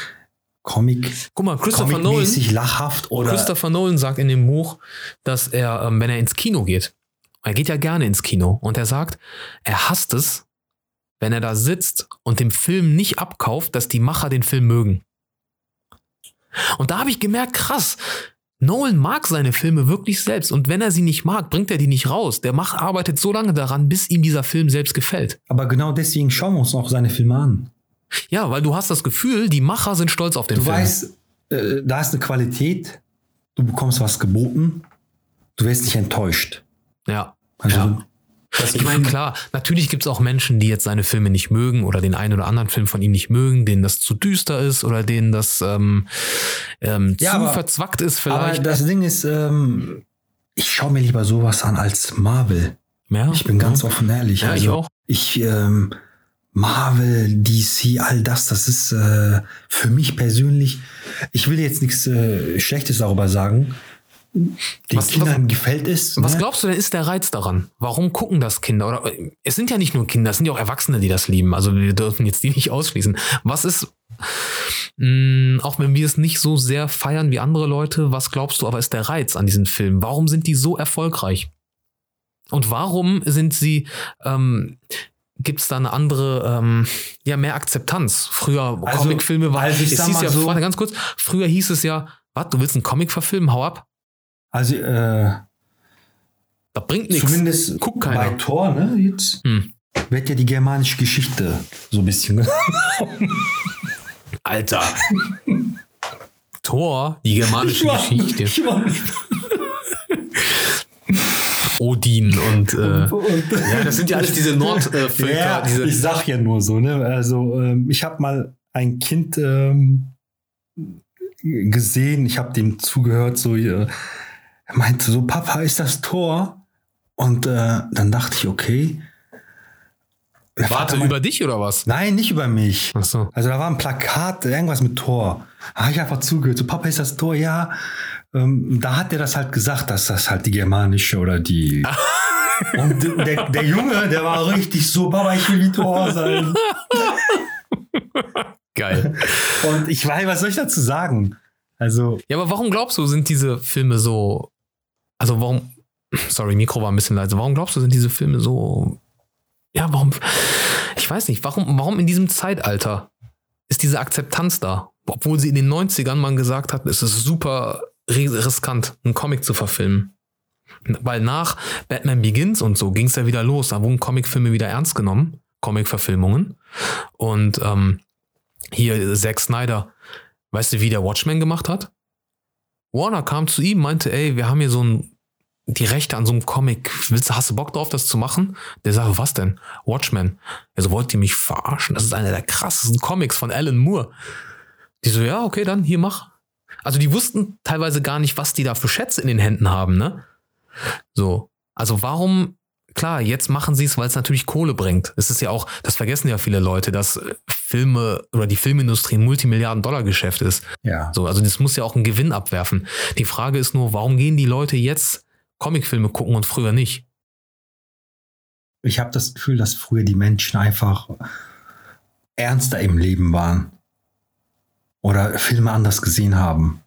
Comic, guck mal, Christopher Nolan, lachhaft oder. Christopher Nolan sagt in dem Buch, dass er, ähm, wenn er ins Kino geht, er geht ja gerne ins Kino und er sagt, er hasst es, wenn er da sitzt und dem Film nicht abkauft, dass die Macher den Film mögen. Und da habe ich gemerkt, krass, Nolan mag seine Filme wirklich selbst und wenn er sie nicht mag, bringt er die nicht raus. Der macht, arbeitet so lange daran, bis ihm dieser Film selbst gefällt. aber genau deswegen schauen wir uns auch seine Filme an. Ja, weil du hast das Gefühl, die Macher sind stolz auf den Du Film. weißt, äh, da ist eine Qualität, du bekommst was geboten, du wirst nicht enttäuscht. ja. Also, Ja. Ich meine, klar, natürlich gibt es auch Menschen, die jetzt seine Filme nicht mögen oder den einen oder anderen Film von ihm nicht mögen, denen das zu düster ist oder denen das ähm, ähm, Ja, zu aber- verzwackt ist Aber vielleicht. das Ding ist, ähm, ich schaue mir lieber sowas an als Marvel. ja, Ich bin ganz offen ehrlich. Ja, also, ich auch. Ich, ähm, Marvel, DC, all das, das ist äh, für mich persönlich, ich will jetzt nichts äh, Schlechtes darüber sagen. Den Was- Kindern gefällt es. Was ne? glaubst du denn, ist der Reiz daran? Warum gucken das Kinder? Oder äh, es sind ja nicht nur Kinder, es sind ja auch Erwachsene, die das lieben. Also wir dürfen jetzt die nicht ausschließen. Was ist, mh, auch wenn wir es nicht so sehr feiern wie andere Leute, was glaubst du aber ist der Reiz an diesen Filmen? Warum sind die so erfolgreich? Und warum sind sie, ähm, gibt es da eine andere, ähm, ja, mehr Akzeptanz. Früher Also- Comicfilme waren, also ich es hieß ja, so- warte ganz kurz, früher hieß es ja, was, du willst einen Comic verfilmen, hau ab. Also äh, Das bringt nichts. zumindest Guckt keiner. bei Thor, ne, jetzt Hm. wird ja die germanische Geschichte so ein bisschen. Alter. Thor, die germanische Geschichte. Ich war, Odin und äh, und, ja, das sind ja alles diese Nordvölker. ja, diese, ich sag ja nur so, ne? Also ähm, ich habe mal ein Kind ähm, gesehen, ich habe dem zugehört, so äh, er meinte so, Papa, ist das Tor? Und äh, dann dachte ich, okay. Der warte, über dich oder was? Nein, nicht über mich. Ach so. Also da war ein Plakat, irgendwas mit Tor. Da habe ich einfach zugehört. So, Papa, ist das Tor? Ja. Ähm, da hat er das halt gesagt, dass das halt die germanische oder die. [laughs] Und der, der Junge, der war richtig so, Papa, ich will Tor sein. Geil. Und ich weiß, was soll ich dazu sagen? Also, Ja, aber warum glaubst du, sind diese Filme so. Also warum. Sorry, Mikro war ein bisschen leise. Warum glaubst du, sind diese Filme so. Ja, warum. Ich weiß nicht, warum, warum in diesem Zeitalter ist diese Akzeptanz da? Obwohl sie in den 90ern man gesagt hat, es ist super riskant, einen Comic zu verfilmen. Weil nach Batman Begins und so ging es ja wieder los. Da wurden Comicfilme wieder ernst genommen, Comic-Verfilmungen. Und ähm, hier Zack Snyder, weißt du, wie der Watchmen gemacht hat? Warner kam zu ihm, meinte, ey, wir haben hier so ein, die Rechte an so einem Comic. Willst hast du Bock drauf, das zu machen? Der sagt, was denn? Watchmen. Also wollt ihr mich verarschen? Das ist einer der krassesten Comics von Alan Moore. Die so, ja, okay, dann hier mach. Also die wussten teilweise gar nicht, was die da für Schätze in den Händen haben, ne? So. Also warum, klar, jetzt machen sie es, weil es natürlich Kohle bringt. Es ist ja auch, das vergessen ja viele Leute, dass äh, Filme oder die Filmindustrie ein Multimilliarden-Dollar-Geschäft ist. ja. So, also das muss ja auch einen Gewinn abwerfen. Die Frage ist nur, warum gehen die Leute jetzt Comicfilme gucken und früher nicht? Ich habe das Gefühl, dass früher die Menschen einfach ernster im Leben waren. Oder Filme anders gesehen haben.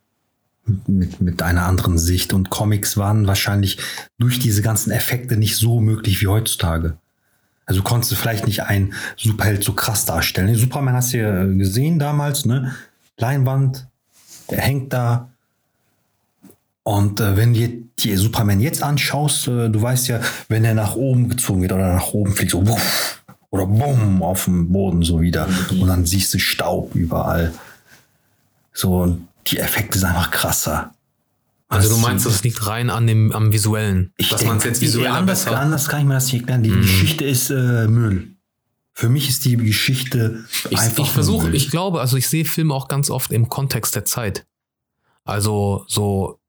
Mit, mit einer anderen Sicht. Und Comics waren wahrscheinlich durch diese ganzen Effekte nicht so möglich wie heutzutage. Also konntest du vielleicht nicht einen Superheld so krass darstellen. Superman hast du ja gesehen damals, ne? Leinwand, der hängt da. Und äh, wenn du dir Superman jetzt anschaust, äh, du weißt ja, wenn er nach oben gezogen wird oder nach oben fliegt, so wuff, oder bumm auf dem Boden so wieder. Und dann siehst du Staub überall. So, und die Effekte sind einfach krasser. Also du meinst, das liegt rein an dem, am Visuellen. ich dass man es jetzt visuell anders, besser. anders kann ich mir das nicht erklären. Die Mhm. Geschichte ist äh, Müll. Für mich ist die Geschichte Ich, einfach ich versuche, ich glaube, also ich sehe Filme auch ganz oft im Kontext der Zeit. Also so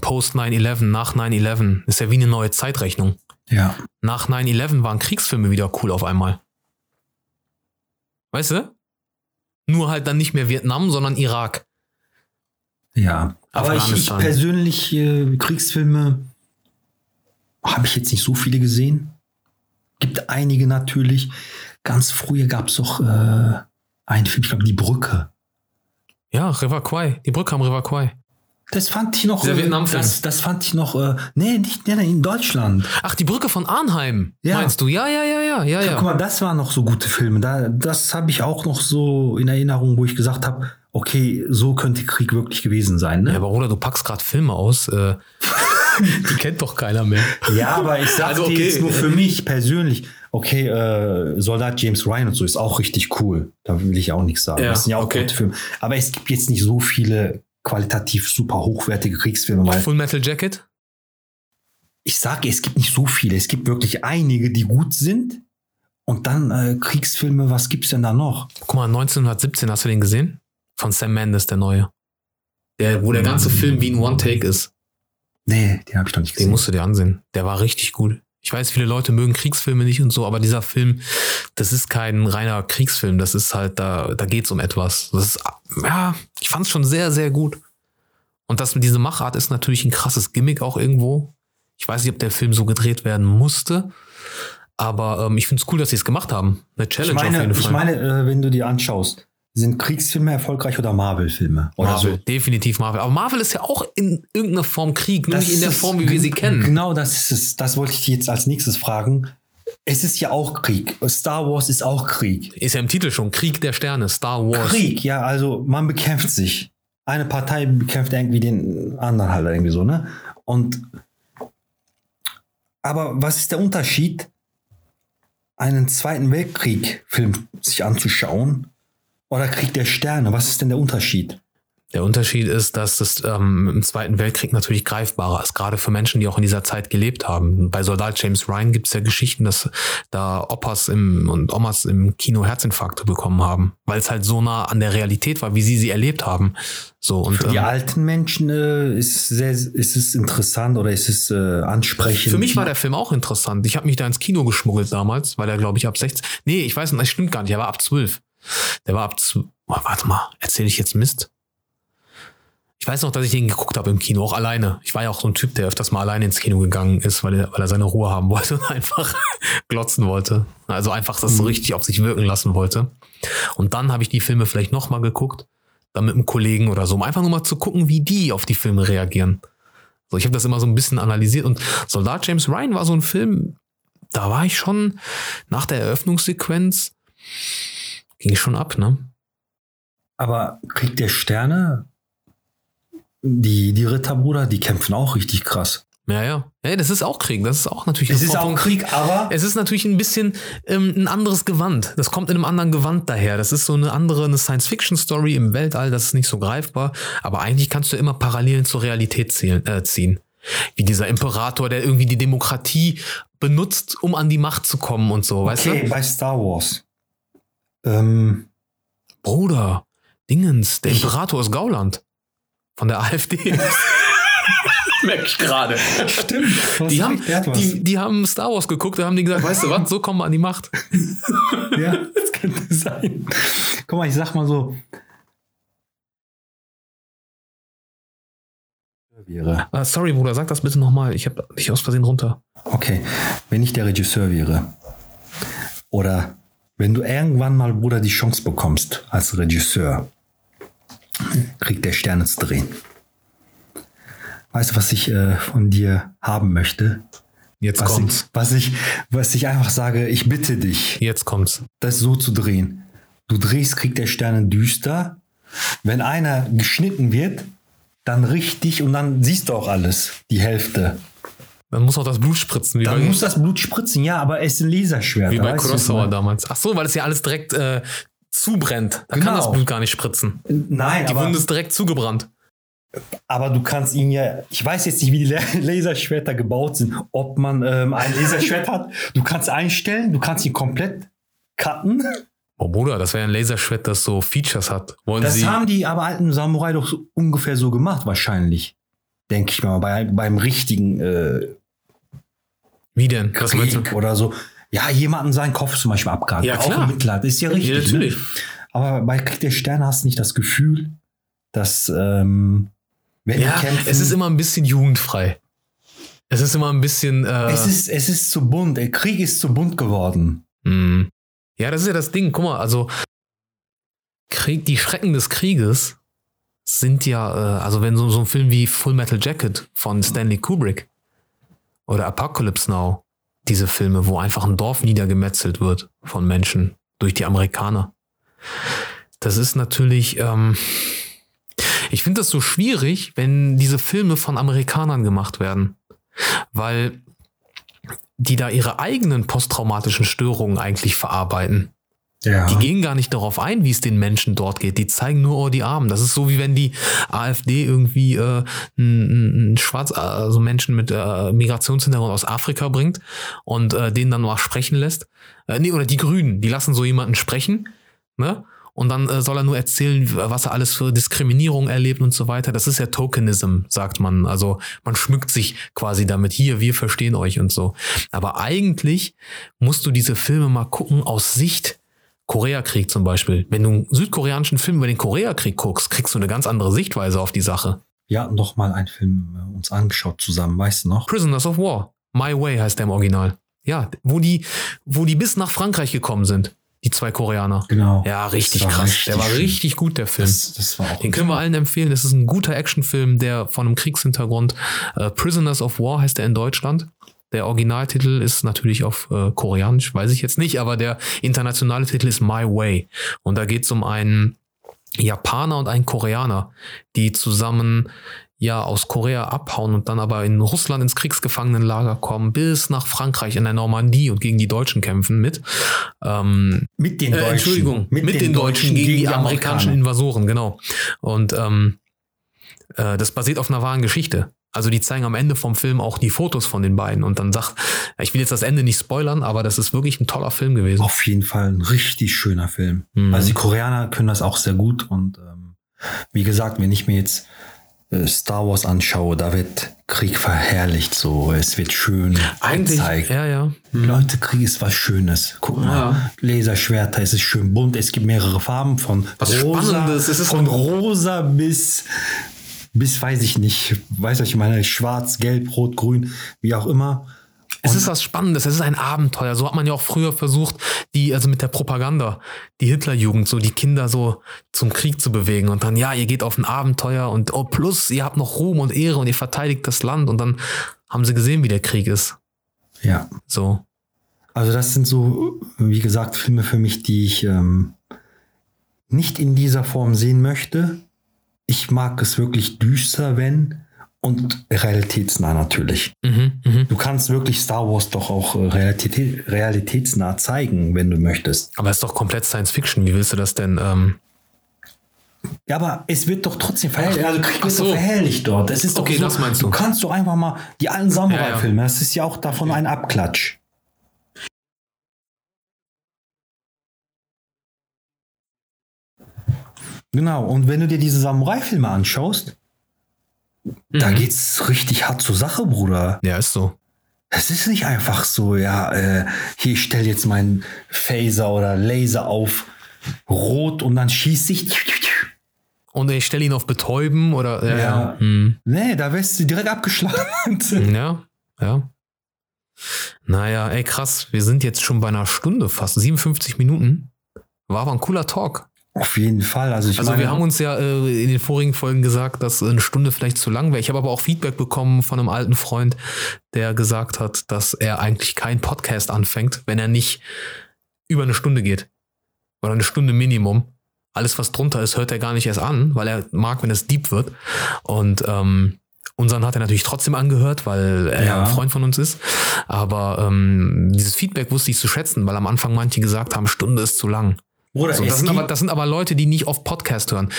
post 9-11, nach 9-11 ist ja wie eine neue Zeitrechnung. ja. Nach 9-11 waren Kriegsfilme wieder cool auf einmal. Weißt du? Nur halt dann nicht mehr Vietnam, sondern Irak. Ja, aber ich, ich persönlich, äh, Kriegsfilme habe ich jetzt nicht so viele gesehen. Gibt einige natürlich. Ganz früher gab es doch äh, einen Film, ich glaube, Die Brücke. Ja, River Kwai. Die Brücke am River Kwai. Das fand ich noch. Dieser äh, Vietnamfilm. Das, das fand ich noch. Äh, nee, nicht nee, in Deutschland. Ach, die Brücke von Arnheim, Ja. meinst du? Ja, ja, ja, ja, ja, Guck ja. mal, das waren noch so gute Filme. Da, das habe ich auch noch so in Erinnerung, wo ich gesagt habe, okay, so könnte Krieg wirklich gewesen sein. Ne? Ja, aber Bruder, du packst gerade Filme aus. Äh, [laughs] die kennt doch keiner mehr. Ja, aber ich sag Also, okay. jetzt nur für mich persönlich, okay, äh, Soldat James Ryan und so ist auch richtig cool. Da will ich auch nichts sagen. Ja, das sind ja auch okay. gute Filme. Aber es gibt jetzt nicht so viele qualitativ super hochwertige Kriegsfilme, weil Full Metal Jacket? ich sage, es gibt nicht so viele. Es gibt wirklich einige, die gut sind. Und dann äh, Kriegsfilme, was gibt's denn da noch? Guck mal, 1917, hast du den gesehen? Von Sam Mendes, der neue. Der, wo der ganze Film wie ein One-Take ist. Nee, den habe ich noch nicht Den gesehen. musst du dir ansehen. Der war richtig gut. Ich weiß, viele Leute mögen Kriegsfilme nicht und so, aber dieser Film, das ist kein reiner Kriegsfilm. Das ist halt, da, da geht's um etwas. Das ist, ja, ich fand's schon sehr, sehr gut. Und das mit dieser Machart ist natürlich ein krasses Gimmick auch irgendwo. Ich weiß nicht, ob der Film so gedreht werden musste, aber ähm, ich find's cool, dass sie es gemacht haben. Eine ich Challenge auf meine, jeden Fall. ich meine äh, wenn du dir anschaust, sind Kriegsfilme erfolgreich oder Marvel-Filme? Oder Marvel, so? definitiv Marvel. Aber Marvel ist ja auch in irgendeiner Form Krieg, nur nicht in der Form, wie wir sie kennen. Genau, das ist es. Das wollte ich jetzt als nächstes fragen. es ist ja auch Krieg. Star Wars ist auch Krieg. Ist ja im Titel schon Krieg der Sterne, Star Wars. Krieg, ja, also man bekämpft sich. Eine Partei bekämpft irgendwie den anderen halt irgendwie so, ne? Und aber was ist der Unterschied, einen Zweiten Weltkrieg-Film sich anzuschauen oder Krieg der Sterne? Was ist denn der Unterschied? Der Unterschied ist, dass es ähm, im Zweiten Weltkrieg natürlich greifbarer ist, gerade für Menschen, die auch in dieser Zeit gelebt haben. Bei Soldat James Ryan gibt es ja Geschichten, dass da Opas im, und Omas im Kino Herzinfarkte bekommen haben, weil es halt so nah an der Realität war, wie sie sie erlebt haben. So, und, für die ähm, alten Menschen äh, ist, sehr, ist es interessant oder ist es äh, ansprechend? Für mich war der Film auch interessant. Ich habe mich da ins Kino geschmuggelt damals, weil er, glaube ich, ab 16. Nee, ich weiß nicht, das stimmt gar nicht. Er war ab 12. Der war ab 12. Oh, warte mal, erzähle ich jetzt Mist? Ich weiß noch, dass ich den geguckt habe im Kino, auch alleine. Ich war ja auch so ein Typ, der öfters mal alleine ins Kino gegangen ist, weil er, weil er seine Ruhe haben [laughs] wollte und einfach glotzen wollte. Also einfach das so richtig auf sich wirken lassen wollte. Und dann habe ich die Filme vielleicht nochmal geguckt, dann mit einem Kollegen oder so, um einfach nur mal zu gucken, wie die auf die Filme reagieren. So, ich habe das immer so ein bisschen analysiert und Soldat James Ryan war so ein Film, da war ich schon nach der Eröffnungssequenz, ging ich schon ab, ne? Aber Krieg der Sterne, die, die Ritterbruder, die kämpfen auch richtig krass. Ja, ja. Ja, das ist auch Krieg. Das ist auch natürlich. Es ist auch von Krieg, aber Es ist natürlich ein bisschen ähm, ein anderes Gewand. Das kommt in einem anderen Gewand daher. Das ist so eine andere eine Science-Fiction-Story im Weltall. Das ist nicht so greifbar. Aber eigentlich kannst du immer Parallelen zur Realität ziehen. Äh, ziehen. Wie dieser Imperator, der irgendwie die Demokratie benutzt, um an die Macht zu kommen und so. Weißt okay, du? bei Star Wars. Ähm, Bruder, Dingens, der Imperator ist Gauland. Von der AfD. [laughs] [laughs] Merke ich gerade. stimmt. Die haben, die, die haben Star Wars geguckt und haben die gesagt, weißt du was, so kommen wir an die Macht. [laughs] ja, das könnte sein. Guck mal, ich sag mal so. Wäre. Ah, sorry, Bruder, sag das bitte nochmal. Ich habe dich aus Versehen runter. Okay, wenn ich der Regisseur wäre oder wenn du irgendwann mal, Bruder, die Chance bekommst als Regisseur, Krieg der Sterne zu drehen. Weißt du, was ich äh, von dir haben möchte? Jetzt Was kommt's. ich, was, ich, was ich einfach sage, ich bitte dich, Jetzt kommt's. das so zu drehen. Du drehst Krieg der Sterne düster. Wenn einer geschnitten wird, dann richtig und dann siehst du auch alles, die Hälfte. Dann muss auch das Blut spritzen, wie, Dann bei, muss das Blut spritzen, ja, aber es ist ein Laserschwert. wie bei Kurosawa damals. Ach so, weil es ja alles direkt äh, zubrennt. Da kann Genau. das Blut gar nicht spritzen. Nein, Die aber, Wunde ist direkt zugebrannt. aber du kannst ihn ja, ich weiß jetzt nicht, wie die La- [laughs] Laserschwerter gebaut sind, ob man ähm, ein Laserschwert hat. Du kannst einstellen, du kannst ihn komplett cutten. Oh Bruder, das wäre ein Laserschwert, das so Features hat. Wollen Das Sie. haben die aber alten Samurai doch so ungefähr so gemacht, wahrscheinlich. Denke ich mal, bei, beim richtigen äh, wie denn? Was meinst du? Krieg oder so. Ja, jemanden seinen Kopf zum Beispiel abgehakt. Ja, Auch klar. im Mittelalter. Ist ja richtig. Ja, natürlich. Ne? Aber bei Krieg der Sterne hast du nicht das Gefühl, dass ähm, wenn Ja, kämpfen, es ist immer ein bisschen jugendfrei. Es ist immer ein bisschen. Äh, es ist, es ist zu bunt. Der Krieg ist zu bunt geworden. Hm. Ja, das ist ja das Ding. Guck mal, also Krieg, die Schrecken des Krieges sind ja, äh, also wenn so, so ein Film wie Full Metal Jacket von Stanley Kubrick oder Apocalypse Now, diese Filme, wo einfach ein Dorf niedergemetzelt wird von Menschen durch die Amerikaner. Das ist natürlich, ähm, ich finde das so schwierig, wenn diese Filme von Amerikanern gemacht werden, weil die da ihre eigenen posttraumatischen Störungen eigentlich verarbeiten. Ja. Die gehen gar nicht darauf ein, wie es den Menschen dort geht. Die zeigen nur oh, die Armen. Das ist so wie wenn die AfD irgendwie äh, einen, Schwarz, also Menschen mit äh, Migrationshintergrund aus Afrika bringt und äh, den dann mal sprechen lässt. Äh, nee, oder die Grünen, die lassen so jemanden sprechen, ne? Und dann äh, soll er nur erzählen, was er alles für Diskriminierung erlebt und so weiter. Das ist ja Tokenism, sagt man. Also man schmückt sich quasi damit. Hier, wir verstehen euch und so. Aber eigentlich musst du diese Filme mal gucken aus Sicht Koreakrieg zum Beispiel. Wenn du einen südkoreanischen Film über den Koreakrieg guckst, kriegst du eine ganz andere Sichtweise auf die Sache. Wir hatten doch mal einen Film äh, uns angeschaut zusammen, weißt du noch? Prisoners of War. My Way heißt der im Original. Ja, wo die, wo die bis nach Frankreich gekommen sind. Die zwei Koreaner. Genau. Ja, richtig krass. richtig der war richtig gut, der Film. Das, das war auch Den können wir allen empfehlen. Das ist ein guter Actionfilm, der von einem Kriegshintergrund. Äh, Prisoners of War heißt er in Deutschland. Der Originaltitel ist natürlich auf äh, Koreanisch, weiß ich jetzt nicht, aber der internationale Titel ist My Way. Und da geht es um einen Japaner und einen Koreaner, die zusammen ja aus Korea abhauen und dann aber in Russland ins Kriegsgefangenenlager kommen, bis nach Frankreich in der Normandie und gegen die Deutschen kämpfen mit. Ähm, Mit den äh, Deutschen. Entschuldigung, mit, den, Deutschen gegen, die amerikanischen Amerikaner. Invasoren, genau. Und ähm, äh, das basiert auf einer wahren Geschichte. Also die zeigen am Ende vom Film auch die Fotos von den beiden und dann sagt, ich will jetzt das Ende nicht spoilern, aber das ist wirklich ein toller Film gewesen. Auf jeden Fall ein richtig schöner Film. Mhm. Also die Koreaner können das auch sehr gut und ähm, wie gesagt, wenn ich mir jetzt äh, Star Wars anschaue, da wird Krieg verherrlicht so, es wird schön Eigentlich, gezeigt. ja, ja. Leute, Krieg ist was Schönes. Guck mal, Ja. Laserschwerter, es ist schön bunt, es gibt mehrere Farben von Was rosa, Spannendes, es ist von rosa bis bis weiß ich nicht, weiß ich meine, schwarz, gelb, rot, grün, wie auch immer. Es ist was Spannendes, es ist ein Abenteuer. So hat man ja auch früher versucht, die, also mit der Propaganda, die Hitlerjugend, so die Kinder so zum Krieg zu bewegen. Und dann, ja, ihr geht auf ein Abenteuer und oh, plus, ihr habt noch Ruhm und Ehre und ihr verteidigt das Land. Und dann haben sie gesehen, wie der Krieg ist. Ja, So. Also das sind so, wie gesagt, Filme für mich, die ich ähm, nicht in dieser Form sehen möchte. Ich mag es wirklich düster, wenn und realitätsnah natürlich. Mhm, mhm. Du kannst wirklich Star Wars doch auch äh, realität, realitätsnah zeigen, wenn du möchtest. Aber es ist doch komplett Science Fiction. Wie willst du das denn? Ähm Ja, aber es wird doch trotzdem verherrlicht. Also Krieg Ach wird so. verherrlicht dort. Es ist doch Okay, so, das meinst du. Du kannst doch einfach mal die alten Samurai-Filme, das ist ja auch davon ein Abklatsch. Genau, und wenn du dir diese Samurai-Filme anschaust, da Mhm. geht's richtig hart zur Sache, Bruder. ja, ist so. Es ist nicht einfach so, ja, äh, hier, ich stell jetzt meinen Phaser oder Laser auf rot und dann schießt ich. Und ich stelle ihn auf Betäuben oder. Ja. Ja. Hm. Nee, da wirst du direkt abgeschlagen. [laughs] ja. ja. Naja, ey, krass. Wir sind jetzt schon bei einer Stunde fast. 57 Minuten. War aber ein cooler Talk. Auf jeden Fall. Also ich Also meine, wir haben uns ja äh, in den vorigen Folgen gesagt, dass eine Stunde vielleicht zu lang wäre. Ich habe aber auch Feedback bekommen von einem alten Freund, der gesagt hat, dass er eigentlich keinen Podcast anfängt, wenn er nicht über eine Stunde geht. Oder eine Stunde Minimum. Alles, was drunter ist, hört er gar nicht erst an, weil er mag, wenn es deep wird. Und ähm, unseren hat er natürlich trotzdem angehört, weil er Ja. ein Freund von uns ist. Aber ähm, dieses Feedback wusste ich zu schätzen, weil am Anfang manche gesagt haben, Stunde ist zu lang. Bruder, So, es das, sind aber, das sind aber Leute, die nicht oft Podcast hören.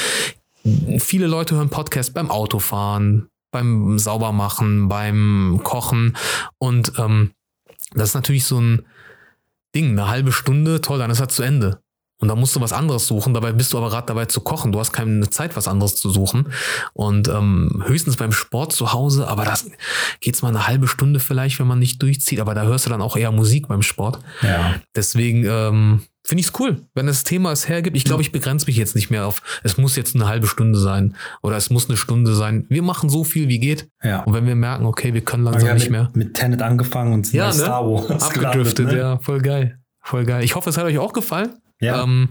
Viele Leute hören Podcast beim Autofahren, beim Saubermachen, beim Kochen. Und ähm, das ist natürlich so ein Ding, eine halbe Stunde, toll, dann ist er zu Ende. Und dann musst du was anderes suchen, dabei bist du aber gerade dabei zu kochen. Du hast keine Zeit, was anderes zu suchen. Und ähm, höchstens beim Sport zu Hause, aber das geht's mal eine halbe Stunde vielleicht, wenn man nicht durchzieht. Aber da hörst du dann auch eher Musik beim Sport. ja. Deswegen ähm, finde ich es cool, wenn das Thema es hergibt. Ich glaube, ich begrenze mich jetzt nicht mehr auf, es muss jetzt eine halbe Stunde sein oder es muss eine Stunde sein. Wir machen so viel, wie geht. ja. Und wenn wir merken, okay, wir können langsam haben nicht mit, mehr. mit Tenet angefangen und sind Ja, ne? Star Wars [laughs] Abgedriftet, ne? ja, voll geil. Voll geil. Ich hoffe, es hat euch auch gefallen. Ja. Ähm,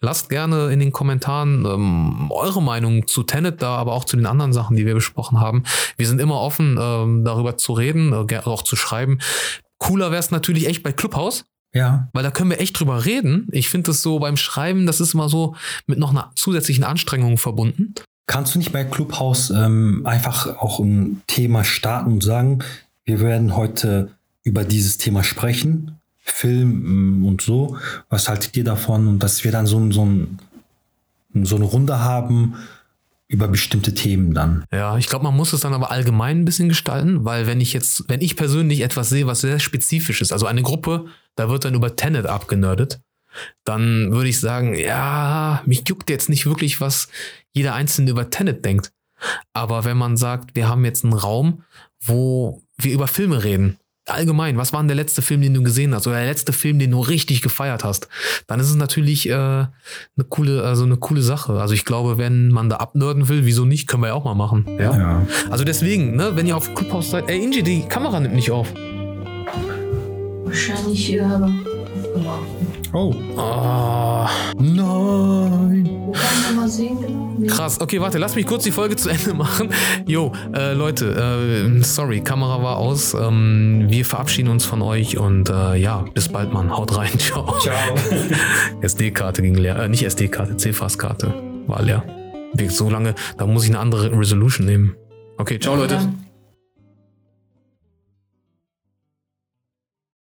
lasst gerne in den Kommentaren ähm, eure Meinung zu Tenet da, aber auch zu den anderen Sachen, die wir besprochen haben. Wir sind immer offen, ähm, darüber zu reden, äh, auch zu schreiben. Cooler wäre es natürlich echt bei Clubhouse, ja. weil da können wir echt drüber reden. Ich finde es so beim Schreiben, das ist immer so mit noch einer zusätzlichen Anstrengung verbunden. Kannst du nicht bei Clubhouse ähm, einfach auch ein Thema starten und sagen, wir werden heute über dieses Thema sprechen, Film mm, und so. Was haltet ihr davon? Und dass wir dann so, ein- so, ein, so eine Runde haben über bestimmte Themen dann. Ja, ich glaube, man muss es dann aber allgemein ein bisschen gestalten, weil wenn ich jetzt, wenn ich persönlich etwas sehe, was sehr spezifisch ist, also eine Gruppe, da wird dann über Tenet abgenördet, dann würde ich sagen, ja, mich juckt jetzt nicht wirklich, was jeder Einzelne über Tenet denkt. Aber wenn man sagt, wir haben jetzt einen Raum, wo wir über Filme reden, allgemein, was war denn der letzte Film, den du gesehen hast, oder der letzte Film, den du richtig gefeiert hast, dann ist es natürlich äh, eine coole, also eine coole Sache. Also ich glaube, wenn man da abnörden will, wieso nicht, können wir ja auch mal machen. Ja. Ja. Also deswegen, ne, wenn ihr auf Clubhouse seid, ey Inji, die Kamera nimmt nicht auf. Wahrscheinlich äh, aufgemacht. Oh. Oh, Nein. kann man sehen, genau. Krass, okay, warte, lass mich kurz die Folge [laughs] zu Ende machen. Jo, äh, Leute, äh, sorry, Kamera war aus. Ähm, wir verabschieden uns von euch und äh, ja, bis bald, Mann. Haut rein, [laughs] ciao. Ciao. [laughs] SD-Karte ging leer, äh, nicht SD-Karte, CFAS-Karte war leer. Wirkt so lange, da muss ich eine andere Resolution nehmen. Okay, ciao, Leute. Dann-